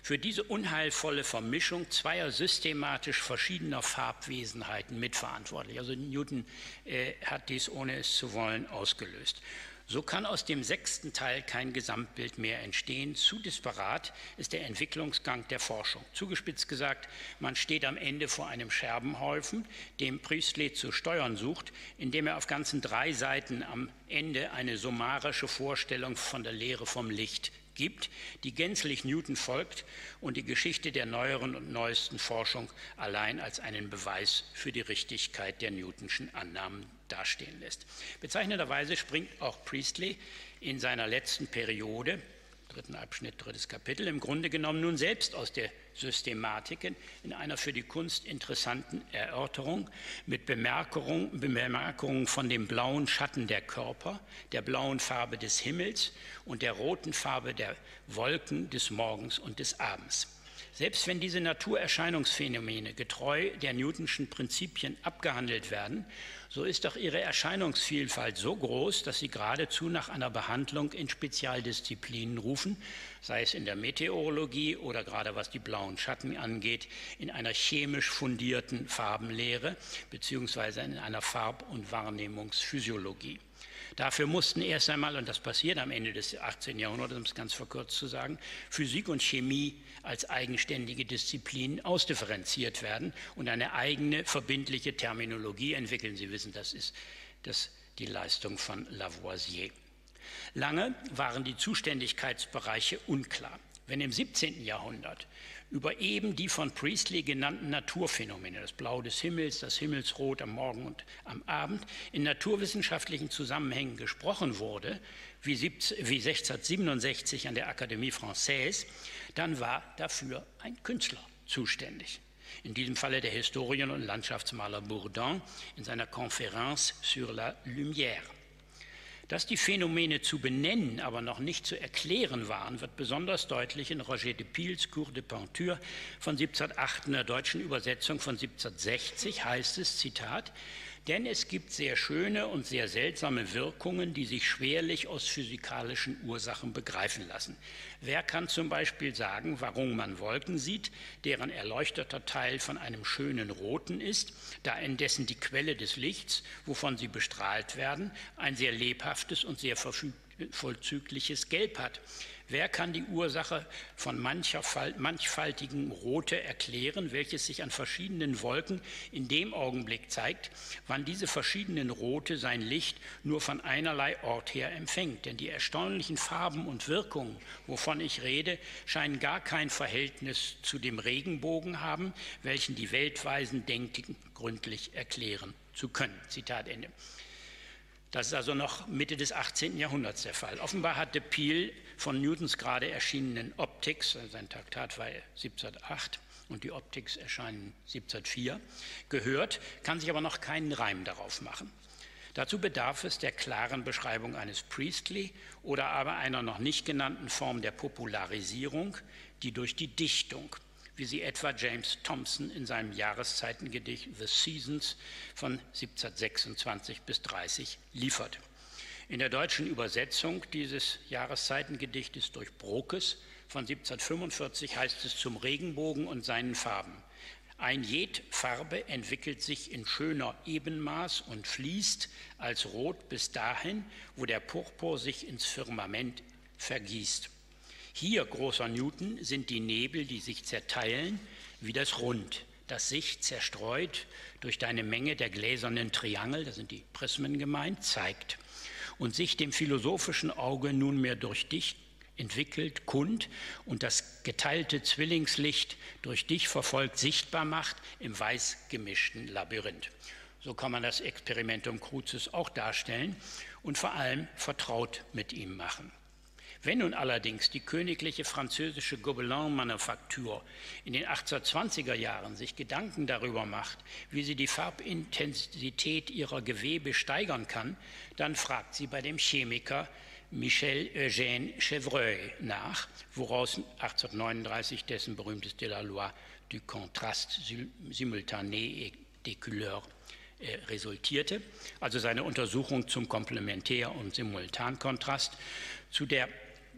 für diese unheilvolle Vermischung zweier systematisch verschiedener Farbwesenheiten mitverantwortlich. Also Newton äh, hat dies, ohne es zu wollen, ausgelöst. So kann aus dem sechsten Teil kein Gesamtbild mehr entstehen. Zu disparat ist der Entwicklungsgang der Forschung. Zugespitzt gesagt, man steht am Ende vor einem Scherbenhaufen, dem Priestley zu steuern sucht, indem er auf ganzen drei Seiten am Ende eine summarische Vorstellung von der Lehre vom Licht gibt, die gänzlich Newton folgt und die Geschichte der neueren und neuesten Forschung allein als einen Beweis für die Richtigkeit der Newtonschen Annahmen dastehen lässt. Bezeichnenderweise springt auch Priestley in seiner letzten Periode dritten Abschnitt, drittes Kapitel, im Grunde genommen nun selbst aus der Systematik in einer für die Kunst interessanten Erörterung mit Bemerkungen, Bemerkungen von dem blauen Schatten der Körper, der blauen Farbe des Himmels und der roten Farbe der Wolken des Morgens und des Abends. Selbst wenn diese Naturerscheinungsphänomene getreu der Newtonschen Prinzipien abgehandelt werden, so ist doch ihre Erscheinungsvielfalt so groß, dass sie geradezu nach einer Behandlung in Spezialdisziplinen rufen, sei es in der Meteorologie oder gerade was die blauen Schatten angeht, in einer chemisch fundierten Farbenlehre beziehungsweise in einer Farb- und Wahrnehmungsphysiologie. Dafür mussten erst einmal, und das passiert am Ende des 18. Jahrhunderts, um es ganz verkürzt zu sagen, Physik und Chemie als eigenständige Disziplinen ausdifferenziert werden und eine eigene verbindliche Terminologie entwickeln. Sie wissen, das ist das, die Leistung von Lavoisier. Lange waren die Zuständigkeitsbereiche unklar. Wenn im 17. Jahrhundert über eben die von Priestley genannten Naturphänomene, das Blau des Himmels, das Himmelsrot am Morgen und am Abend, in naturwissenschaftlichen Zusammenhängen gesprochen wurde, wie 1667 an der Académie Française, dann war dafür ein Künstler zuständig. In diesem Falle der Historien- und Landschaftsmaler Bourdin in seiner Conférence sur la Lumière. Dass die Phänomene zu benennen, aber noch nicht zu erklären waren, wird besonders deutlich in Roger de Piles Cours de Peinture von 1708 in der deutschen Übersetzung von 1760 heißt es, Zitat, denn es gibt sehr schöne und sehr seltsame Wirkungen, die sich schwerlich aus physikalischen Ursachen begreifen lassen. Wer kann zum Beispiel sagen, warum man Wolken sieht, deren erleuchteter Teil von einem schönen roten ist, da indessen die Quelle des Lichts, wovon sie bestrahlt werden, ein sehr lebhaftes und sehr vollzügliches Gelb hat? Wer kann die Ursache von manchfaltigen Rote erklären, welches sich an verschiedenen Wolken in dem Augenblick zeigt, wann diese verschiedenen Rote sein Licht nur von einerlei Ort her empfängt? Denn die erstaunlichen Farben und Wirkungen, wovon ich rede, scheinen gar kein Verhältnis zu dem Regenbogen haben, welchen die Weltweisen denken, gründlich erklären zu können. Zitat Ende. Das ist also noch Mitte des 18. Jahrhunderts der Fall. Offenbar hatte Peel von Newtons gerade erschienenen Optics, also sein Traktat war 1708 und die Optics erscheinen 1704, gehört, kann sich aber noch keinen Reim darauf machen. Dazu bedarf es der klaren Beschreibung eines Priestley oder aber einer noch nicht genannten Form der Popularisierung, die durch die Dichtung wie sie etwa James Thompson in seinem Jahreszeitengedicht The Seasons von 1726 bis 30 liefert. In der deutschen Übersetzung dieses Jahreszeitengedichtes durch Brokes von 1745 heißt es zum Regenbogen und seinen Farben. Ein jed Farbe entwickelt sich in schöner Ebenmaß und fließt als Rot bis dahin, wo der Purpur sich ins Firmament vergießt. Hier, großer Newton, sind die Nebel, die sich zerteilen, wie das Rund, das sich zerstreut durch deine Menge der gläsernen Triangel, da sind die Prismen gemeint, zeigt und sich dem philosophischen Auge nunmehr durch dich entwickelt, kund und das geteilte Zwillingslicht durch dich verfolgt sichtbar macht im weiß gemischten Labyrinth. So kann man das Experimentum Crucis auch darstellen und vor allem vertraut mit ihm machen. Wenn nun allerdings die königliche französische Gobelin-Manufaktur in den 1820er Jahren sich Gedanken darüber macht, wie sie die Farbintensität ihrer Gewebe steigern kann, dann fragt sie bei dem Chemiker Michel Eugène Chevreuil nach, woraus 1839 dessen berühmtes De la Loi du contraste simultané et des couleurs äh, resultierte, also seine Untersuchung zum Komplementär- und Simultankontrast, zu der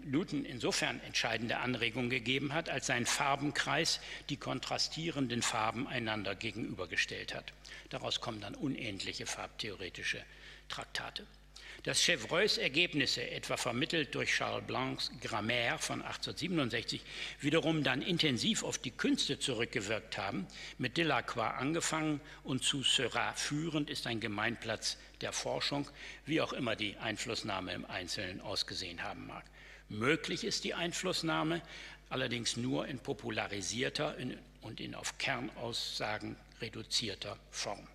Newton insofern entscheidende Anregungen gegeben hat, als sein Farbenkreis die kontrastierenden Farben einander gegenübergestellt hat. Daraus kommen dann unendliche farbtheoretische Traktate. Dass Chevreus Ergebnisse, etwa vermittelt durch Charles Blancs Grammaire von 1867, wiederum dann intensiv auf die Künste zurückgewirkt haben, mit Delacroix angefangen und zu Seurat führend, ist ein Gemeinplatz der Forschung, wie auch immer die Einflussnahme im Einzelnen ausgesehen haben mag. Möglich ist die Einflussnahme allerdings nur in popularisierter und in auf Kernaussagen reduzierter Form.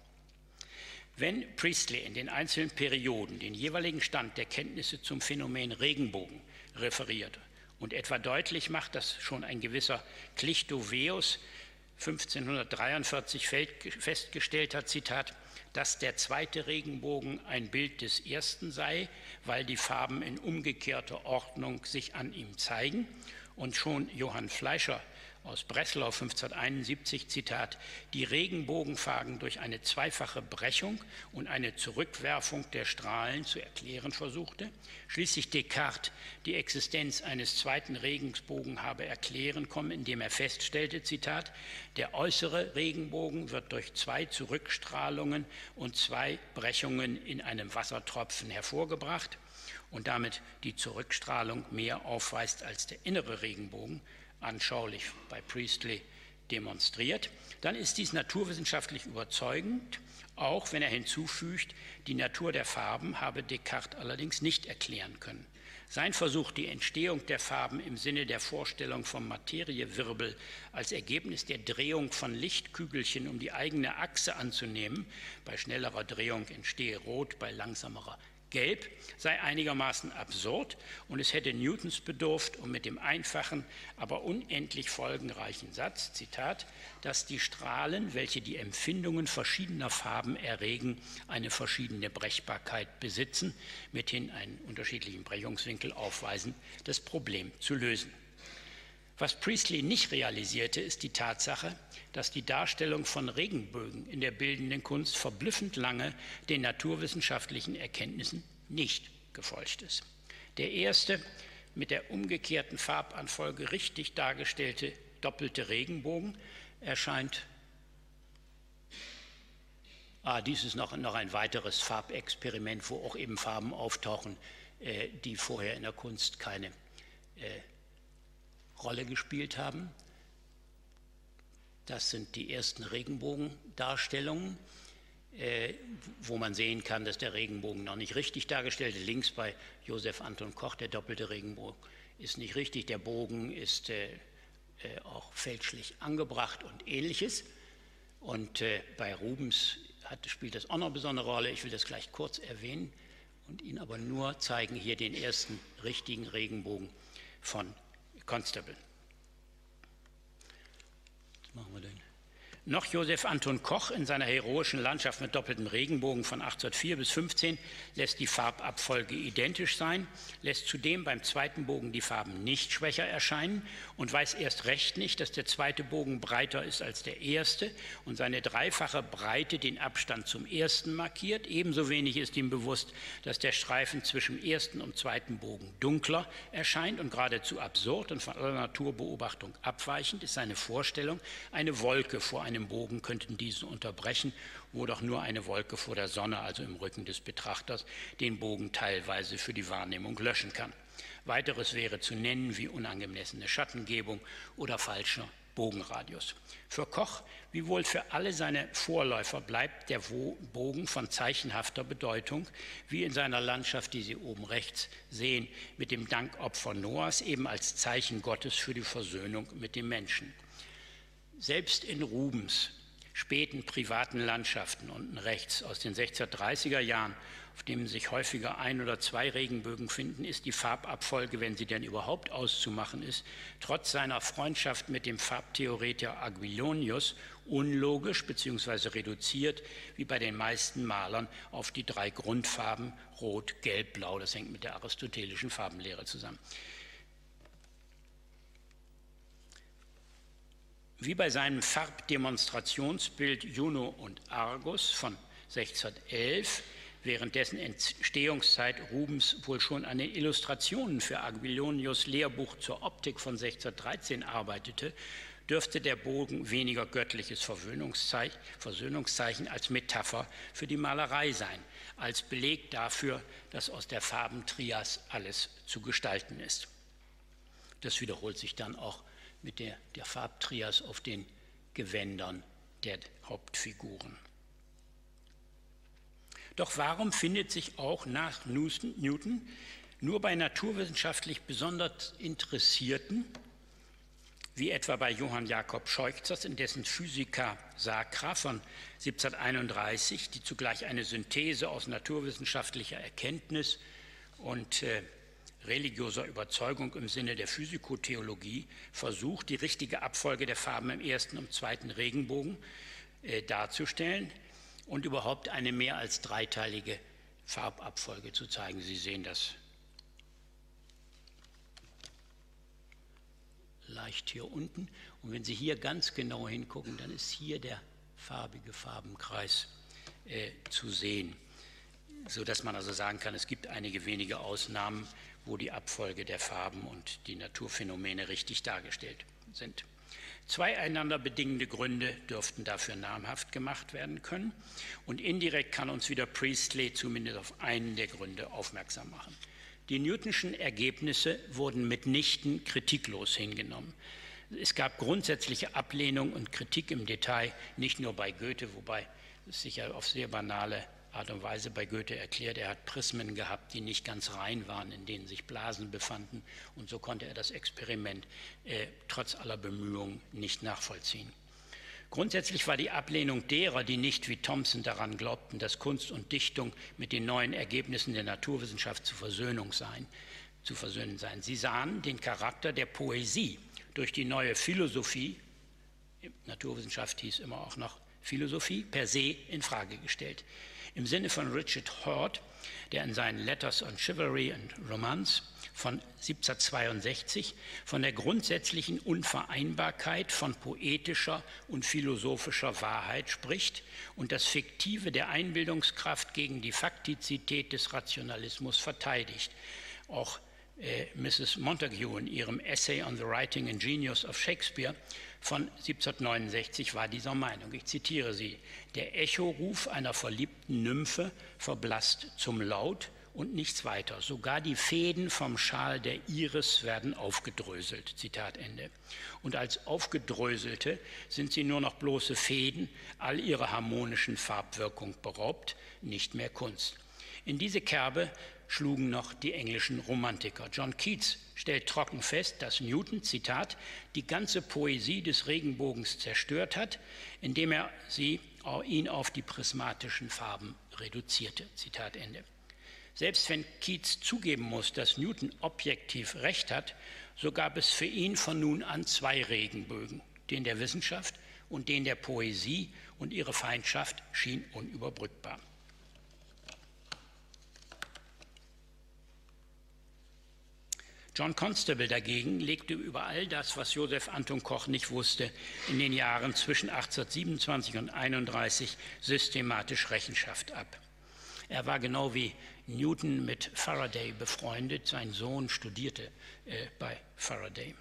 Wenn Priestley in den einzelnen Perioden den jeweiligen Stand der Kenntnisse zum Phänomen Regenbogen referiert und etwa deutlich macht, dass schon ein gewisser Clichtoveus 1543 festgestellt hat, Zitat, dass der zweite Regenbogen ein Bild des ersten sei, weil die Farben in umgekehrter Ordnung sich an ihm zeigen. Und schon Johann Fleischer aus Breslau 1571, Zitat, die Regenbogenfarben durch eine zweifache Brechung und eine Zurückwerfung der Strahlen zu erklären versuchte. Schließlich Descartes die Existenz eines zweiten Regenbogen habe erklären kommen, indem er feststellte, Zitat, der äußere Regenbogen wird durch zwei Zurückstrahlungen und zwei Brechungen in einem Wassertropfen hervorgebracht und damit die Zurückstrahlung mehr aufweist als der innere Regenbogen, anschaulich bei Priestley demonstriert, dann ist dies naturwissenschaftlich überzeugend, auch wenn er hinzufügt, die Natur der Farben habe Descartes allerdings nicht erklären können. Sein Versuch, die Entstehung der Farben im Sinne der Vorstellung vom Materiewirbel als Ergebnis der Drehung von Lichtkügelchen um die eigene Achse anzunehmen, bei schnellerer Drehung entstehe Rot, bei langsamerer Gelb sei einigermaßen absurd und es hätte Newtons bedurft, um mit dem einfachen, aber unendlich folgenreichen Satz, Zitat, dass die Strahlen, welche die Empfindungen verschiedener Farben erregen, eine verschiedene Brechbarkeit besitzen, mithin einen unterschiedlichen Brechungswinkel aufweisen, das Problem zu lösen. Was Priestley nicht realisierte, ist die Tatsache, dass die Darstellung von Regenbögen in der bildenden Kunst verblüffend lange den naturwissenschaftlichen Erkenntnissen nicht gefolgt ist. Der erste mit der umgekehrten Farbanfolge richtig dargestellte doppelte Regenbogen erscheint. Ah, dies ist noch, noch ein weiteres Farbexperiment, wo auch eben Farben auftauchen, äh, die vorher in der Kunst keine äh, Rolle gespielt haben. Das sind die ersten Regenbogendarstellungen, äh, wo man sehen kann, dass der Regenbogen noch nicht richtig dargestellt ist. Links bei Josef Anton Koch, der doppelte Regenbogen ist nicht richtig. Der Bogen ist äh, äh, auch fälschlich angebracht und ähnliches. Und äh, bei Rubens hat, spielt das auch noch eine besondere Rolle. Ich will das gleich kurz erwähnen und Ihnen aber nur zeigen hier den ersten richtigen Regenbogen von Constable machen wir denn? Noch Josef Anton Koch in seiner heroischen Landschaft mit doppeltem Regenbogen von 1804 bis 15 lässt die Farbabfolge identisch sein, lässt zudem beim zweiten Bogen die Farben nicht schwächer erscheinen und weiß erst recht nicht, dass der zweite Bogen breiter ist als der erste und seine dreifache Breite den Abstand zum ersten markiert. Ebenso wenig ist ihm bewusst, dass der Streifen zwischen ersten und zweiten Bogen dunkler erscheint und geradezu absurd und von aller Naturbeobachtung abweichend ist seine Vorstellung, eine Wolke vor einem einem Bogen könnten diesen unterbrechen, wo doch nur eine Wolke vor der Sonne, also im Rücken des Betrachters, den Bogen teilweise für die Wahrnehmung löschen kann. Weiteres wäre zu nennen wie unangemessene Schattengebung oder falscher Bogenradius. Für Koch wie wohl für alle seine Vorläufer bleibt der Bogen von zeichenhafter Bedeutung, wie in seiner Landschaft, die Sie oben rechts sehen, mit dem Dankopfer Noahs eben als Zeichen Gottes für die Versöhnung mit dem Menschen. Selbst in Rubens späten privaten Landschaften unten rechts aus den 1630er Jahren, auf denen sich häufiger ein oder zwei Regenbögen finden, ist die Farbabfolge, wenn sie denn überhaupt auszumachen ist, trotz seiner Freundschaft mit dem Farbtheoretiker Aguilonius unlogisch bzw. reduziert, wie bei den meisten Malern, auf die drei Grundfarben Rot, Gelb, Blau. Das hängt mit der aristotelischen Farbenlehre zusammen. Wie bei seinem Farbdemonstrationsbild Juno und Argus von 1611, während dessen Entstehungszeit Rubens wohl schon an den Illustrationen für Aguilonius Lehrbuch zur Optik von 1613 arbeitete, dürfte der Bogen weniger göttliches Versöhnungszeichen als Metapher für die Malerei sein, als Beleg dafür, dass aus der Farbentrias alles zu gestalten ist. Das wiederholt sich dann auch mit der, der Farbtrias auf den Gewändern der Hauptfiguren. Doch warum findet sich auch nach Newton nur bei naturwissenschaftlich besonders Interessierten, wie etwa bei Johann Jakob Scheuchzers in dessen Physica Sacra von 1731, die zugleich eine Synthese aus naturwissenschaftlicher Erkenntnis und äh, religiöser Überzeugung im Sinne der Physikotheologie versucht, die richtige Abfolge der Farben im ersten und zweiten Regenbogen äh, darzustellen und überhaupt eine mehr als dreiteilige Farbabfolge zu zeigen. Sie sehen das leicht hier unten. Und wenn Sie hier ganz genau hingucken, dann ist hier der farbige Farbenkreis äh, zu sehen, sodass man also sagen kann, es gibt einige wenige Ausnahmen, wo die Abfolge der Farben und die Naturphänomene richtig dargestellt sind. Zwei einander bedingende Gründe dürften dafür namhaft gemacht werden können und indirekt kann uns wieder Priestley zumindest auf einen der Gründe aufmerksam machen. Die Newtonschen Ergebnisse wurden mitnichten kritiklos hingenommen. Es gab grundsätzliche Ablehnung und Kritik im Detail, nicht nur bei Goethe, wobei es sich ja auf sehr banale Art und Weise bei Goethe erklärt, er hat Prismen gehabt, die nicht ganz rein waren, in denen sich Blasen befanden. Und so konnte er das Experiment äh, trotz aller Bemühungen nicht nachvollziehen. Grundsätzlich war die Ablehnung derer, die nicht wie Thomson daran glaubten, dass Kunst und Dichtung mit den neuen Ergebnissen der Naturwissenschaft zu, Versöhnung sein, zu versöhnen seien. Sie sahen den Charakter der Poesie durch die neue Philosophie, Naturwissenschaft hieß immer auch noch Philosophie, per se in Frage gestellt. Im Sinne von Richard Hort, der in seinen Letters on Chivalry and Romance von 1762 von der grundsätzlichen Unvereinbarkeit von poetischer und philosophischer Wahrheit spricht und das Fiktive der Einbildungskraft gegen die Faktizität des Rationalismus verteidigt. Auch äh, Mrs. Montague in ihrem Essay on the Writing and Genius of Shakespeare von 1769 war dieser Meinung. Ich zitiere sie. Der Echoruf einer verliebten Nymphe verblasst zum Laut und nichts weiter. Sogar die Fäden vom Schal der Iris werden aufgedröselt. Zitat Ende. Und als aufgedröselte sind sie nur noch bloße Fäden, all ihrer harmonischen Farbwirkung beraubt, nicht mehr Kunst. In diese Kerbe schlugen noch die englischen Romantiker. John Keats stellt trocken fest, dass Newton, Zitat, die ganze Poesie des Regenbogens zerstört hat, indem er sie, ihn auf die prismatischen Farben reduzierte. Zitat Ende. Selbst wenn Keats zugeben muss, dass Newton objektiv recht hat, so gab es für ihn von nun an zwei Regenbögen, den der Wissenschaft und den der Poesie, und ihre Feindschaft schien unüberbrückbar. John Constable dagegen legte über all das, was Josef Anton Koch nicht wusste, in den Jahren zwischen 1827 und 1831 systematisch Rechenschaft ab. Er war genau wie Newton mit Faraday befreundet. Sein Sohn studierte äh, bei Faraday.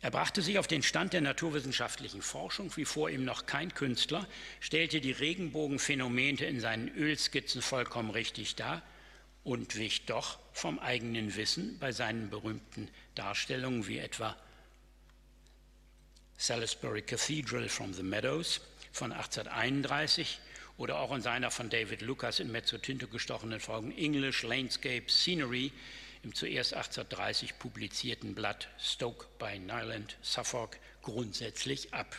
Er brachte sich auf den Stand der naturwissenschaftlichen Forschung, wie vor ihm noch kein Künstler, stellte die Regenbogenphänomene in seinen Ölskizzen vollkommen richtig dar und wich doch vom eigenen Wissen bei seinen berühmten Darstellungen wie etwa Salisbury Cathedral from the Meadows von 1831 oder auch in seiner von David Lucas in Mezzotinto gestochenen Folgen English Landscape Scenery im zuerst 1830 publizierten Blatt Stoke by Nyland, Suffolk, grundsätzlich ab.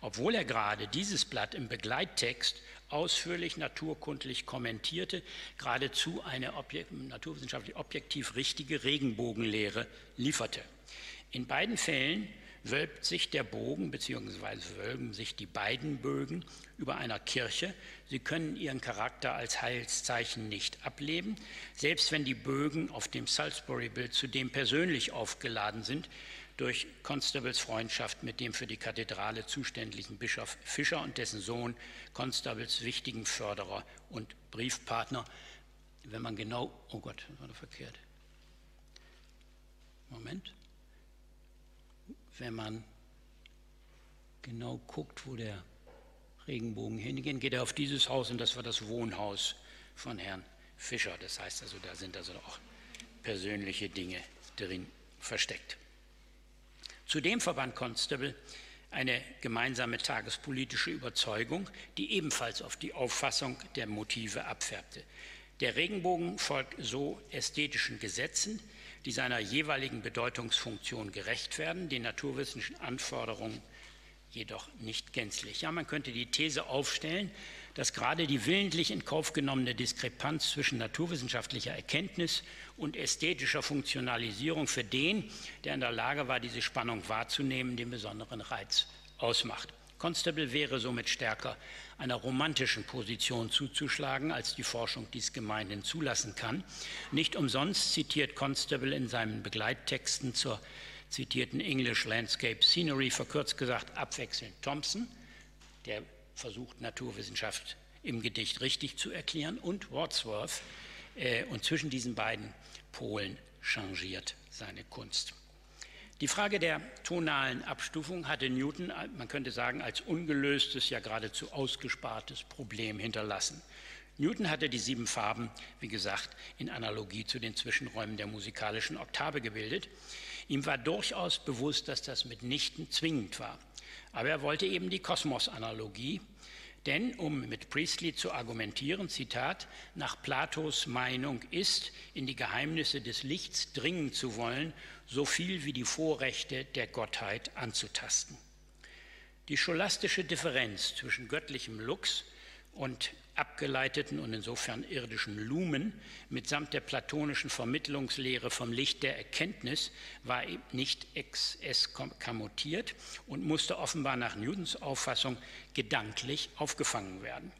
Obwohl er gerade dieses Blatt im Begleittext ausführlich naturkundlich kommentierte, geradezu eine objekt, naturwissenschaftlich objektiv richtige Regenbogenlehre lieferte. In beiden Fällen wölbt sich der Bogen bzw. wölben sich die beiden Bögen über einer Kirche. Sie können ihren Charakter als Heilszeichen nicht ableben, selbst wenn die Bögen auf dem Salisbury-Bild zudem persönlich aufgeladen sind durch Constables Freundschaft mit dem für die Kathedrale zuständigen Bischof Fischer und dessen Sohn, Constables wichtigen Förderer und Briefpartner. Wenn man genau, oh Gott, war das verkehrt. Moment wenn man genau guckt, wo der Regenbogen hingeht, geht er auf dieses Haus und das war das Wohnhaus von Herrn Fischer. Das heißt also, da sind also auch persönliche Dinge drin versteckt. Zudem verband Constable eine gemeinsame tagespolitische Überzeugung, die ebenfalls auf die Auffassung der Motive abfärbte. Der Regenbogen folgt so ästhetischen Gesetzen, die seiner jeweiligen Bedeutungsfunktion gerecht werden, den naturwissenschaftlichen Anforderungen jedoch nicht gänzlich. Ja, man könnte die These aufstellen, dass gerade die willentlich in Kauf genommene Diskrepanz zwischen naturwissenschaftlicher Erkenntnis und ästhetischer Funktionalisierung für den, der in der Lage war, diese Spannung wahrzunehmen, den besonderen Reiz ausmacht. Constable wäre somit stärker einer romantischen Position zuzuschlagen, als die Forschung dies gemeinhin zulassen kann. Nicht umsonst zitiert Constable in seinen Begleittexten zur zitierten English Landscape Scenery, verkürzt gesagt abwechselnd Thompson, der versucht Naturwissenschaft im Gedicht richtig zu erklären, und Wordsworth. Äh, und zwischen diesen beiden Polen changiert seine Kunst. Die Frage der tonalen Abstufung hatte Newton, man könnte sagen, als ungelöstes, ja geradezu ausgespartes Problem hinterlassen. Newton hatte die sieben Farben, wie gesagt, in Analogie zu den Zwischenräumen der musikalischen Oktave gebildet. Ihm war durchaus bewusst, dass das mitnichten zwingend war. Aber er wollte eben die Kosmos-Analogie, Denn, um mit Priestley zu argumentieren, Zitat, nach Platos Meinung ist, in die Geheimnisse des Lichts dringen zu wollen, so viel wie die Vorrechte der Gottheit anzutasten. Die scholastische Differenz zwischen göttlichem Lux und abgeleiteten und insofern irdischen Lumen mitsamt der platonischen Vermittlungslehre vom Licht der Erkenntnis war eben nicht exkamutiert und musste offenbar nach Newtons Auffassung gedanklich aufgefangen werden.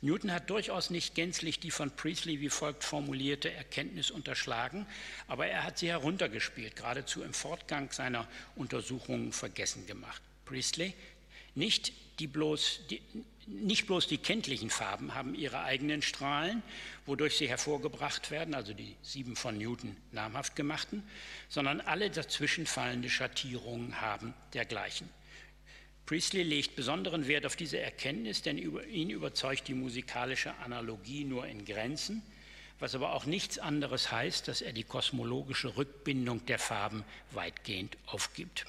Newton hat durchaus nicht gänzlich die von Priestley wie folgt formulierte Erkenntnis unterschlagen, aber er hat sie heruntergespielt, geradezu im Fortgang seiner Untersuchungen vergessen gemacht. Priestley, nicht die bloß die, nicht bloß die kenntlichen Farben haben ihre eigenen Strahlen, wodurch sie hervorgebracht werden, also die sieben von Newton namhaft gemachten, sondern alle dazwischen fallende Schattierungen haben dergleichen. Priestley legt besonderen Wert auf diese Erkenntnis, denn ihn überzeugt die musikalische Analogie nur in Grenzen, was aber auch nichts anderes heißt, dass er die kosmologische Rückbindung der Farben weitgehend aufgibt.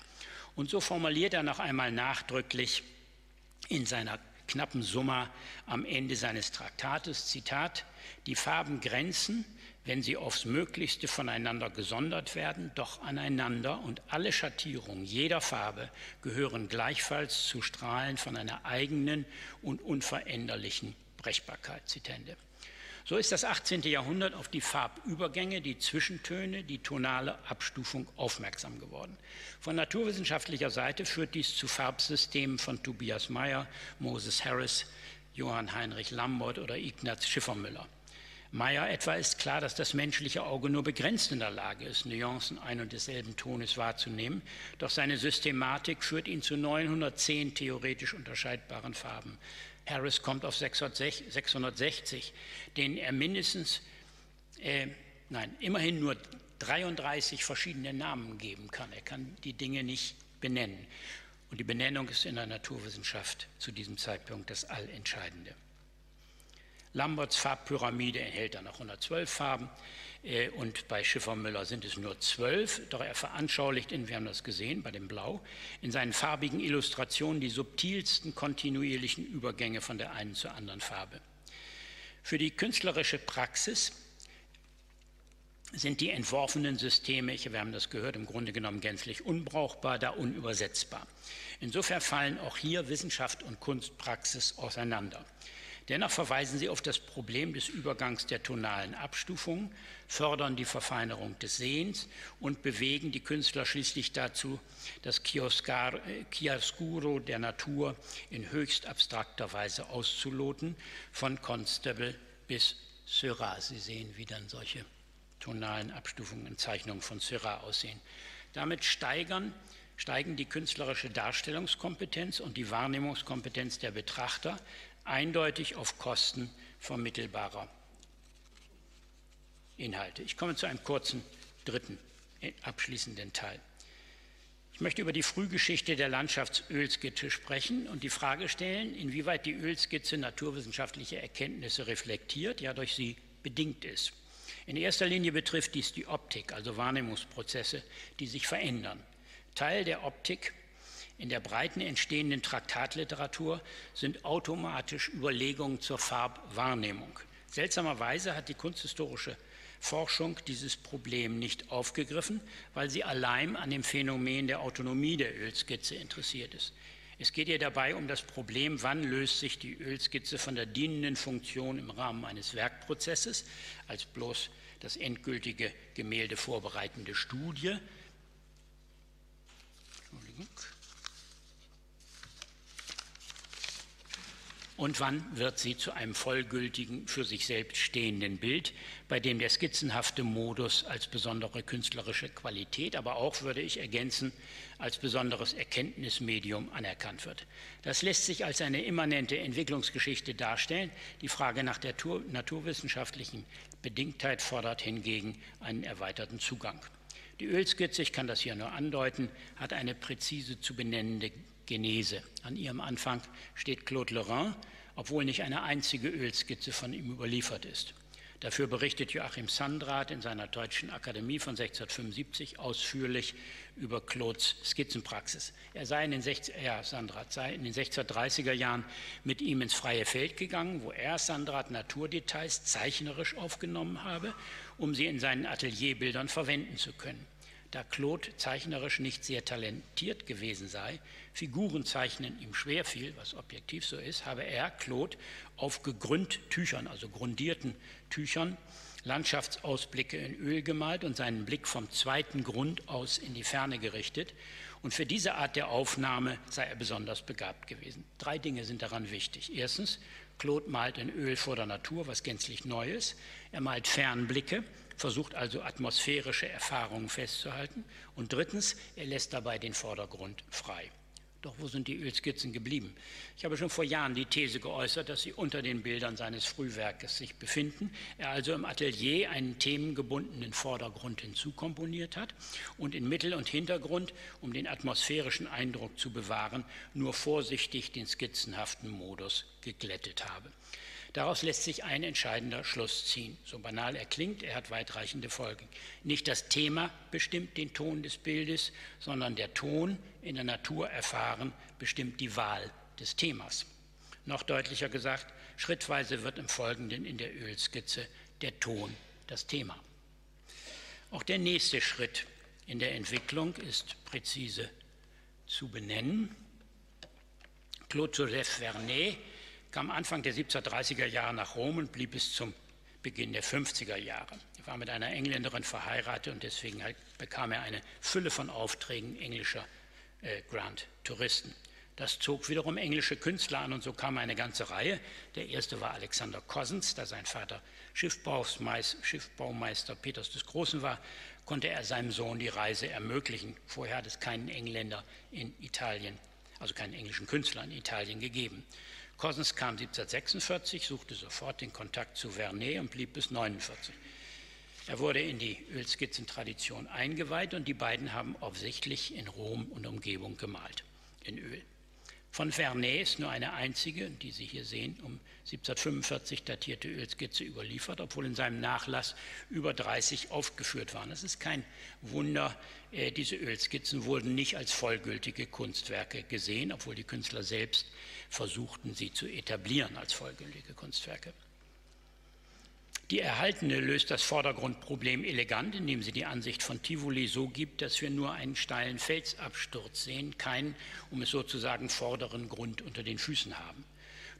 Und so formuliert er noch einmal nachdrücklich in seiner knappen Summa am Ende seines Traktates, Zitat, die Farben grenzen, wenn sie aufs Möglichste voneinander gesondert werden, doch aneinander und alle Schattierungen jeder Farbe gehören gleichfalls zu Strahlen von einer eigenen und unveränderlichen Brechbarkeit. Zitat so ist das 18. Jahrhundert auf die Farbübergänge, die Zwischentöne, die tonale Abstufung aufmerksam geworden. Von naturwissenschaftlicher Seite führt dies zu Farbsystemen von Tobias Mayer, Moses Harris, Johann Heinrich Lambert oder Ignaz Schiffermüller. Meyer etwa ist klar, dass das menschliche Auge nur begrenzt in der Lage ist, Nuancen ein und desselben Tones wahrzunehmen, doch seine Systematik führt ihn zu 910 theoretisch unterscheidbaren Farben. Harris kommt auf 660, denen er mindestens, äh, nein, immerhin nur 33 verschiedene Namen geben kann. Er kann die Dinge nicht benennen. Und die Benennung ist in der Naturwissenschaft zu diesem Zeitpunkt das Allentscheidende. Lamberts Farbpyramide enthält dann noch 112 Farben. Äh, und bei Schiffermüller sind es nur zwölf, doch er veranschaulicht, in, wir haben das gesehen bei dem Blau, in seinen farbigen Illustrationen die subtilsten kontinuierlichen Übergänge von der einen zur anderen Farbe. Für die künstlerische Praxis sind die entworfenen Systeme, wir haben das gehört, im Grunde genommen gänzlich unbrauchbar, da unübersetzbar. Insofern fallen auch hier Wissenschaft und Kunstpraxis auseinander. Dennoch verweisen sie auf das Problem des Übergangs der tonalen Abstufung, fördern die Verfeinerung des Sehens und bewegen die Künstler schließlich dazu, das Chiaroscuro der Natur in höchst abstrakter Weise auszuloten, von Constable bis Seurat. Sie sehen, wie dann solche tonalen Abstufungen in Zeichnungen von Seurat aussehen. Damit steigern steigen die künstlerische Darstellungskompetenz und die Wahrnehmungskompetenz der Betrachter, eindeutig auf Kosten vermittelbarer Inhalte. Ich komme zu einem kurzen dritten äh, abschließenden Teil. Ich möchte über die Frühgeschichte der Landschaftsölskizze sprechen und die Frage stellen, inwieweit die Ölskizze naturwissenschaftliche Erkenntnisse reflektiert, ja durch sie bedingt ist. In erster Linie betrifft dies die Optik, also Wahrnehmungsprozesse, die sich verändern. Teil der Optik in der breiten entstehenden Traktatliteratur sind automatisch Überlegungen zur Farbwahrnehmung. Seltsamerweise hat die kunsthistorische Forschung dieses Problem nicht aufgegriffen, weil sie allein an dem Phänomen der Autonomie der Ölskizze interessiert ist. Es geht ihr dabei um das Problem, wann löst sich die Ölskizze von der dienenden Funktion im Rahmen eines Werkprozesses als bloß das endgültige Gemälde vorbereitende Studie. Entschuldigung. Und wann wird sie zu einem vollgültigen, für sich selbst stehenden Bild, bei dem der skizzenhafte Modus als besondere künstlerische Qualität, aber auch, würde ich ergänzen, als besonderes Erkenntnismedium anerkannt wird. Das lässt sich als eine immanente Entwicklungsgeschichte darstellen. Die Frage nach der naturwissenschaftlichen Bedingtheit fordert hingegen einen erweiterten Zugang. Die Ölskizze, ich kann das hier nur andeuten, hat eine präzise zu benennende Genese. An ihrem Anfang steht Claude Lorrain, obwohl nicht eine einzige Ölskizze von ihm überliefert ist. Dafür berichtet Joachim Sandrath in seiner Deutschen Akademie von 1675 ausführlich über Claudes Skizzenpraxis. Er sei in den, 60, ja, Sandrath sei in den 1630er Jahren mit ihm ins freie Feld gegangen, wo er Sandrath Naturdetails zeichnerisch aufgenommen habe, um sie in seinen Atelierbildern verwenden zu können. Da Claude zeichnerisch nicht sehr talentiert gewesen sei, Figurenzeichnen ihm schwer fiel, was objektiv so ist, habe er, Claude, auf Gegründtüchern, also grundierten Tüchern, Landschaftsausblicke in Öl gemalt und seinen Blick vom zweiten Grund aus in die Ferne gerichtet. Und für diese Art der Aufnahme sei er besonders begabt gewesen. Drei Dinge sind daran wichtig. Erstens, Claude malt in Öl vor der Natur, was gänzlich Neues. Er malt Fernblicke, versucht also atmosphärische Erfahrungen festzuhalten. Und drittens, er lässt dabei den Vordergrund frei. Doch wo sind die Ölskizzen geblieben? Ich habe schon vor Jahren die These geäußert, dass sie unter den Bildern seines Frühwerkes sich befinden. Er also im Atelier einen themengebundenen Vordergrund hinzukomponiert hat und in Mittel- und Hintergrund, um den atmosphärischen Eindruck zu bewahren, nur vorsichtig den skizzenhaften Modus geglättet habe. Daraus lässt sich ein entscheidender Schluss ziehen. So banal er klingt, er hat weitreichende Folgen. Nicht das Thema bestimmt den Ton des Bildes, sondern der Ton in der Natur erfahren bestimmt die Wahl des Themas. Noch deutlicher gesagt, schrittweise wird im Folgenden in der Ölskizze der Ton das Thema. Auch der nächste Schritt in der Entwicklung ist präzise zu benennen. Claude Joseph Vernet kam Anfang der 1730er Jahre nach Rom und blieb bis zum Beginn der 50er Jahre. Er war mit einer Engländerin verheiratet und deswegen bekam er eine Fülle von Aufträgen englischer äh, Grand-Touristen. Das zog wiederum englische Künstler an und so kam eine ganze Reihe. Der erste war Alexander Cousins, da sein Vater Schiffbaumeister Peters des Großen war, konnte er seinem Sohn die Reise ermöglichen. Vorher hat es keinen Engländer in Italien, also keinen englischen Künstler in Italien gegeben. Cousins kam 1746, suchte sofort den Kontakt zu Vernet und blieb bis 1949. Er wurde in die Ölskizzentradition eingeweiht und die beiden haben offensichtlich in Rom und Umgebung gemalt, in Öl. Von Vernet ist nur eine einzige, die Sie hier sehen, um 1745 datierte Ölskizze überliefert, obwohl in seinem Nachlass über 30 aufgeführt waren. Es ist kein Wunder, äh, diese Ölskizzen wurden nicht als vollgültige Kunstwerke gesehen, obwohl die Künstler selbst versuchten, sie zu etablieren als vollgültige Kunstwerke. Die erhaltene löst das Vordergrundproblem elegant, indem sie die Ansicht von Tivoli so gibt, dass wir nur einen steilen Felsabsturz sehen, keinen, um es sozusagen, vorderen Grund unter den Füßen haben.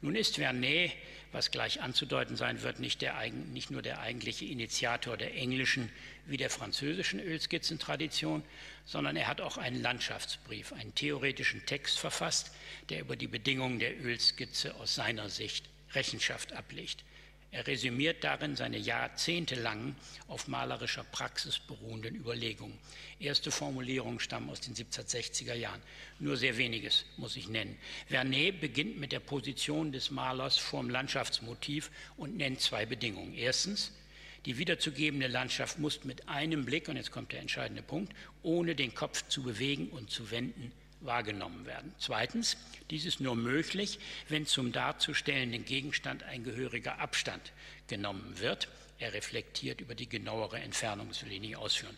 Nun ist Vernet, was gleich anzudeuten sein wird, nicht, der, nicht nur der eigentliche Initiator der englischen wie der französischen Ölskizzentradition, sondern er hat auch einen Landschaftsbrief, einen theoretischen Text verfasst, der über die Bedingungen der Ölskizze aus seiner Sicht Rechenschaft ablegt. Er resümiert darin seine jahrzehntelangen auf malerischer Praxis beruhenden Überlegungen. Erste Formulierungen stammen aus den 1760er Jahren. Nur sehr weniges muss ich nennen. Vernet beginnt mit der Position des Malers vorm Landschaftsmotiv und nennt zwei Bedingungen. Erstens, die wiederzugebende Landschaft muss mit einem Blick, und jetzt kommt der entscheidende Punkt, ohne den Kopf zu bewegen und zu wenden, wahrgenommen werden. Zweitens, dies ist nur möglich, wenn zum darzustellenden Gegenstand ein gehöriger Abstand genommen wird. Er reflektiert über die genauere Entfernung, das will ich nicht ausführen.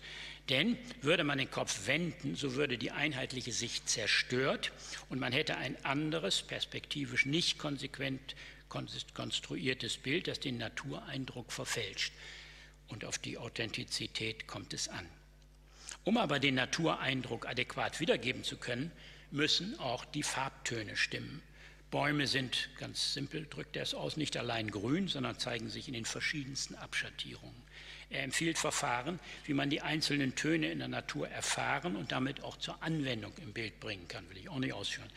Denn würde man den Kopf wenden, so würde die einheitliche Sicht zerstört und man hätte ein anderes, perspektivisch nicht konsequent konstruiertes Bild, das den Natureindruck verfälscht. Und auf die Authentizität kommt es an. Um aber den Natureindruck adäquat wiedergeben zu können, müssen auch die Farbtöne stimmen. Bäume sind, ganz simpel drückt er es aus, nicht allein grün, sondern zeigen sich in den verschiedensten Abschattierungen. Er empfiehlt Verfahren, wie man die einzelnen Töne in der Natur erfahren und damit auch zur Anwendung im Bild bringen kann, will ich auch nicht ausführen.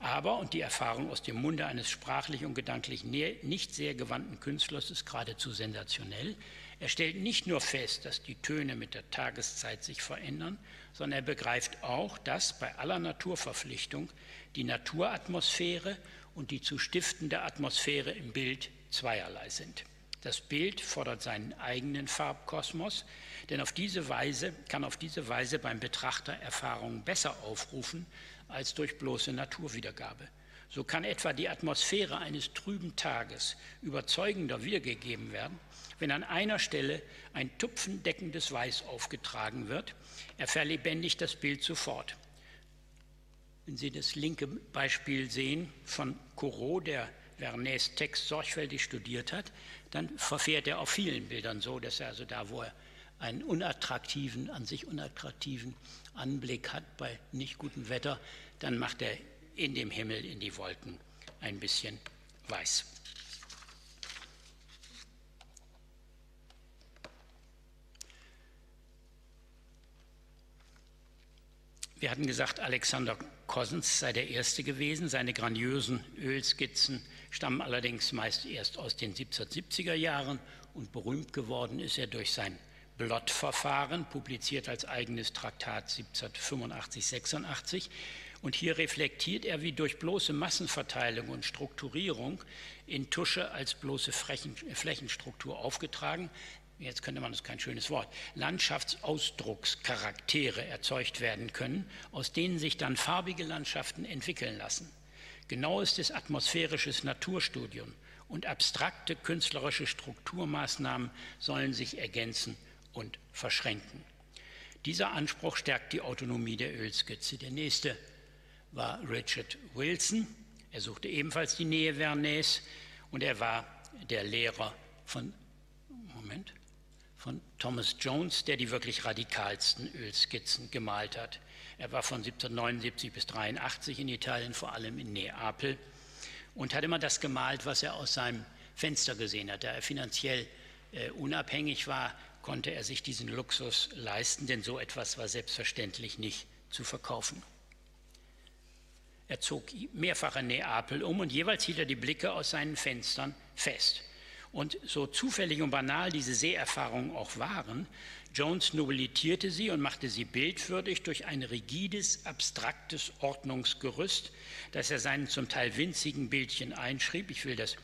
Aber, und die Erfahrung aus dem Munde eines sprachlich und gedanklich nicht sehr gewandten Künstlers ist geradezu sensationell, er stellt nicht nur fest, dass die Töne mit der Tageszeit sich verändern, sondern er begreift auch, dass bei aller Naturverpflichtung die Naturatmosphäre und die zu stiftende Atmosphäre im Bild zweierlei sind. Das Bild fordert seinen eigenen Farbkosmos, denn auf diese Weise kann auf diese Weise beim Betrachter Erfahrungen besser aufrufen als durch bloße Naturwiedergabe. So kann etwa die Atmosphäre eines trüben Tages überzeugender wiedergegeben werden, wenn an einer Stelle ein tupfendeckendes Weiß aufgetragen wird. Er verlebendigt das Bild sofort. Wenn Sie das linke Beispiel sehen von Corot, der Vernets Text sorgfältig studiert hat, dann verfährt er auf vielen Bildern so, dass er also da, wo er einen unattraktiven, an sich unattraktiven Anblick hat bei nicht gutem Wetter, dann macht er in dem Himmel, in die Wolken ein bisschen weiß. Wir hatten gesagt, Alexander Cossens sei der Erste gewesen. Seine grandiösen Ölskizzen stammen allerdings meist erst aus den 1770er Jahren und berühmt geworden ist er durch sein Blott-Verfahren, publiziert als eigenes Traktat 1785-86. Und hier reflektiert er, wie durch bloße Massenverteilung und Strukturierung in Tusche als bloße Flächenstruktur aufgetragen jetzt könnte man das kein schönes Wort, Landschaftsausdruckscharaktere erzeugt werden können, aus denen sich dann farbige Landschaften entwickeln lassen. Genauestes atmosphärisches Naturstudium und abstrakte künstlerische Strukturmaßnahmen sollen sich ergänzen und verschränken. Dieser Anspruch stärkt die Autonomie der Ölskizze. Der nächste war Richard Wilson. Er suchte ebenfalls die Nähe Vernets und er war der Lehrer von Moment, von Thomas Jones, der die wirklich radikalsten Ölskizzen gemalt hat. Er war von 1779 bis 83 in Italien, vor allem in Neapel, und hat immer das gemalt, was er aus seinem Fenster gesehen hat. Da er finanziell äh, unabhängig war, konnte er sich diesen Luxus leisten, denn so etwas war selbstverständlich nicht zu verkaufen. Er zog mehrfach in Neapel um und jeweils hielt er die Blicke aus seinen Fenstern fest. Und so zufällig und banal diese Seherfahrungen auch waren, Jones nobilitierte sie und machte sie bildwürdig durch ein rigides, abstraktes Ordnungsgerüst, das er seinen zum Teil winzigen Bildchen einschrieb. Ich will das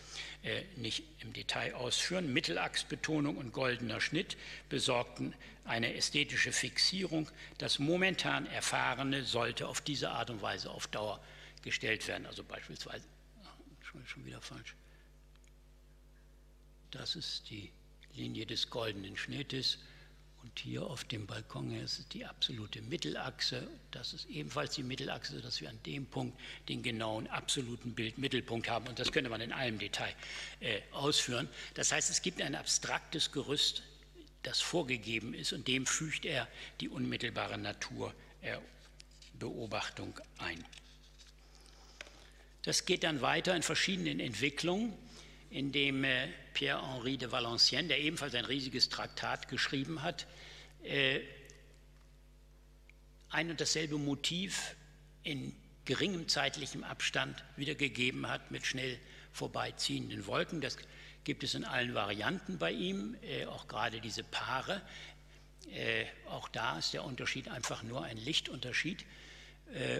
äh, nicht im Detail ausführen. Mittelachsbetonung und goldener Schnitt besorgten eine ästhetische Fixierung. Das momentan Erfahrene sollte auf diese Art und Weise auf Dauer gestellt werden. Also beispielsweise, ach, schon wieder falsch. Das ist die Linie des goldenen Schnittes. Und hier auf dem Balkon ist es die absolute Mittelachse. Das ist ebenfalls die Mittelachse, dass wir an dem Punkt den genauen absoluten Bildmittelpunkt haben. Und das könnte man in allem Detail äh, ausführen. Das heißt, es gibt ein abstraktes Gerüst, das vorgegeben ist, und dem fügt er die unmittelbare Naturbeobachtung ein. Das geht dann weiter in verschiedenen Entwicklungen in dem äh, Pierre-Henri de Valenciennes, der ebenfalls ein riesiges Traktat geschrieben hat, äh, ein und dasselbe Motiv in geringem zeitlichem Abstand wiedergegeben hat mit schnell vorbeiziehenden Wolken. Das gibt es in allen Varianten bei ihm, äh, auch gerade diese Paare. Auch da ist der Unterschied einfach nur ein Lichtunterschied.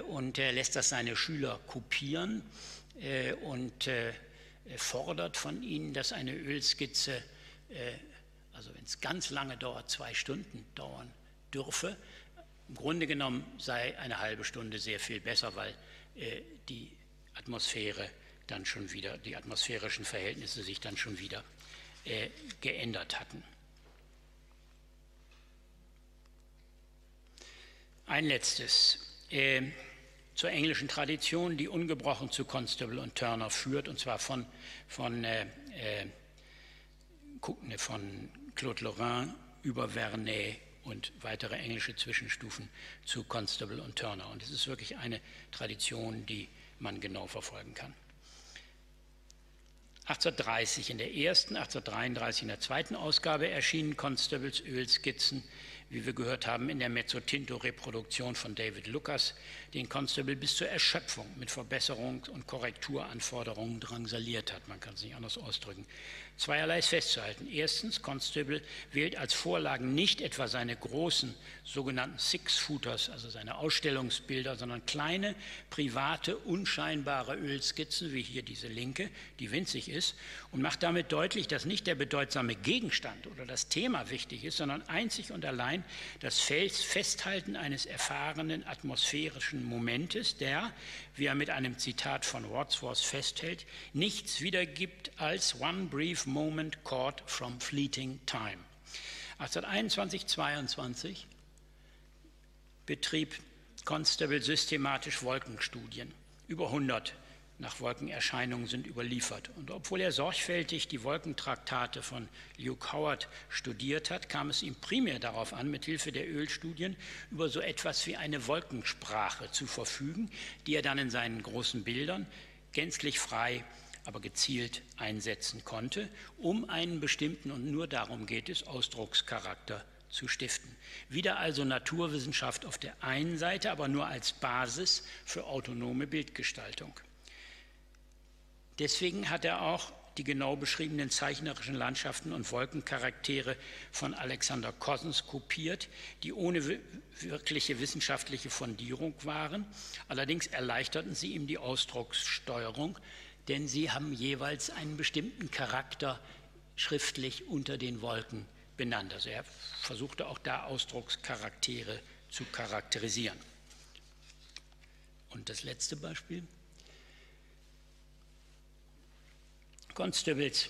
Und er lässt das seine Schüler kopieren und fordert von ihnen, dass eine Ölskizze, äh, also wenn es ganz lange dauert, zwei Stunden dauern dürfe. Im Grunde genommen sei eine halbe Stunde sehr viel besser, weil äh, die Atmosphäre dann schon wieder, die atmosphärischen Verhältnisse sich dann schon wieder äh, geändert hatten. Ein letztes zur englischen Tradition, die ungebrochen zu Constable und Turner führt, und zwar von, von, äh, äh, von Claude Lorrain über Vernet und weitere englische Zwischenstufen zu Constable und Turner. Und es ist wirklich eine Tradition, die man genau verfolgen kann. 1830 in der ersten, 1833 in der zweiten Ausgabe erschienen Constables Ölskizzen wie wir gehört haben, in der Mezzotinto-Reproduktion von David Lucas den Constable bis zur Erschöpfung mit Verbesserung und Korrekturanforderungen drangsaliert hat. Man kann es nicht anders ausdrücken. Zweierlei ist festzuhalten. Erstens, Constable wählt als Vorlagen nicht etwa seine großen sogenannten Six-Footers, also seine Ausstellungsbilder, sondern kleine, private, unscheinbare Ölskizzen, wie hier diese linke, die winzig ist, und macht damit deutlich, dass nicht der bedeutsame Gegenstand oder das Thema wichtig ist, sondern einzig und allein das Festhalten eines erfahrenen atmosphärischen Momentes, der, wie er mit einem Zitat von Wordsworth festhält, nichts wiedergibt als one brief moment caught from fleeting time. 1821, 22 betrieb Constable systematisch Wolkenstudien. Über 100 nach Wolkenerscheinungen sind überliefert. Und obwohl er sorgfältig die Wolkentraktate von Luke Howard studiert hat, kam es ihm primär darauf an, mit Hilfe der Ölstudien über so etwas wie eine Wolkensprache zu verfügen, die er dann in seinen großen Bildern gänzlich frei, aber gezielt einsetzen konnte, um einen bestimmten, und nur darum geht es, Ausdruckscharakter zu stiften. Wieder also Naturwissenschaft auf der einen Seite, aber nur als Basis für autonome Bildgestaltung. Deswegen hat er auch die genau beschriebenen zeichnerischen Landschaften und Wolkencharaktere von Alexander Cossens kopiert, die ohne wirkliche wissenschaftliche Fundierung waren. Allerdings erleichterten sie ihm die Ausdruckssteuerung, denn sie haben jeweils einen bestimmten Charakter schriftlich unter den Wolken benannt. Also er versuchte auch da Ausdruckscharaktere zu charakterisieren. Und das letzte Beispiel. Constables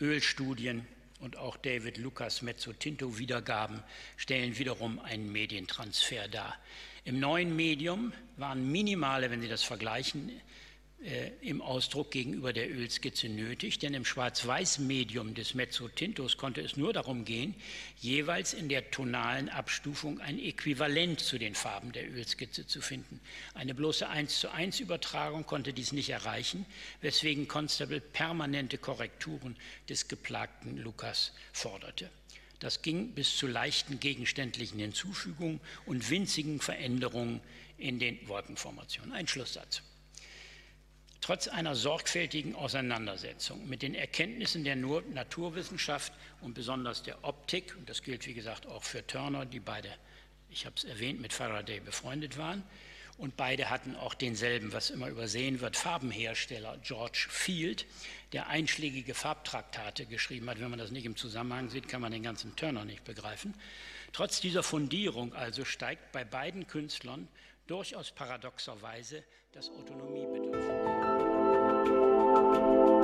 Ölstudien und auch David Lucas Mezzotinto-Wiedergaben stellen wiederum einen Medientransfer dar. Im neuen Medium waren minimale, wenn Sie das vergleichen, im Ausdruck gegenüber der Ölskizze nötig, denn im Schwarz-Weiß-Medium des Mezzotintos konnte es nur darum gehen, jeweils in der tonalen Abstufung ein Äquivalent zu den Farben der Ölskizze zu finden. Eine bloße 1 zu 1 Übertragung konnte dies nicht erreichen, weswegen Constable permanente Korrekturen des geplagten Lukas forderte. Das ging bis zu leichten gegenständlichen Hinzufügungen und winzigen Veränderungen in den Wolkenformationen. Ein Schlusssatz. Trotz einer sorgfältigen Auseinandersetzung mit den Erkenntnissen der Naturwissenschaft und besonders der Optik, und das gilt wie gesagt auch für Turner, die beide, ich habe es erwähnt, mit Faraday befreundet waren, und beide hatten auch denselben, was immer übersehen wird, Farbenhersteller George Field, der einschlägige Farbtraktate geschrieben hat. Wenn man das nicht im Zusammenhang sieht, kann man den ganzen Turner nicht begreifen. Trotz dieser Fundierung also steigt bei beiden Künstlern durchaus paradoxerweise das Autonomiebedürfnis. thank you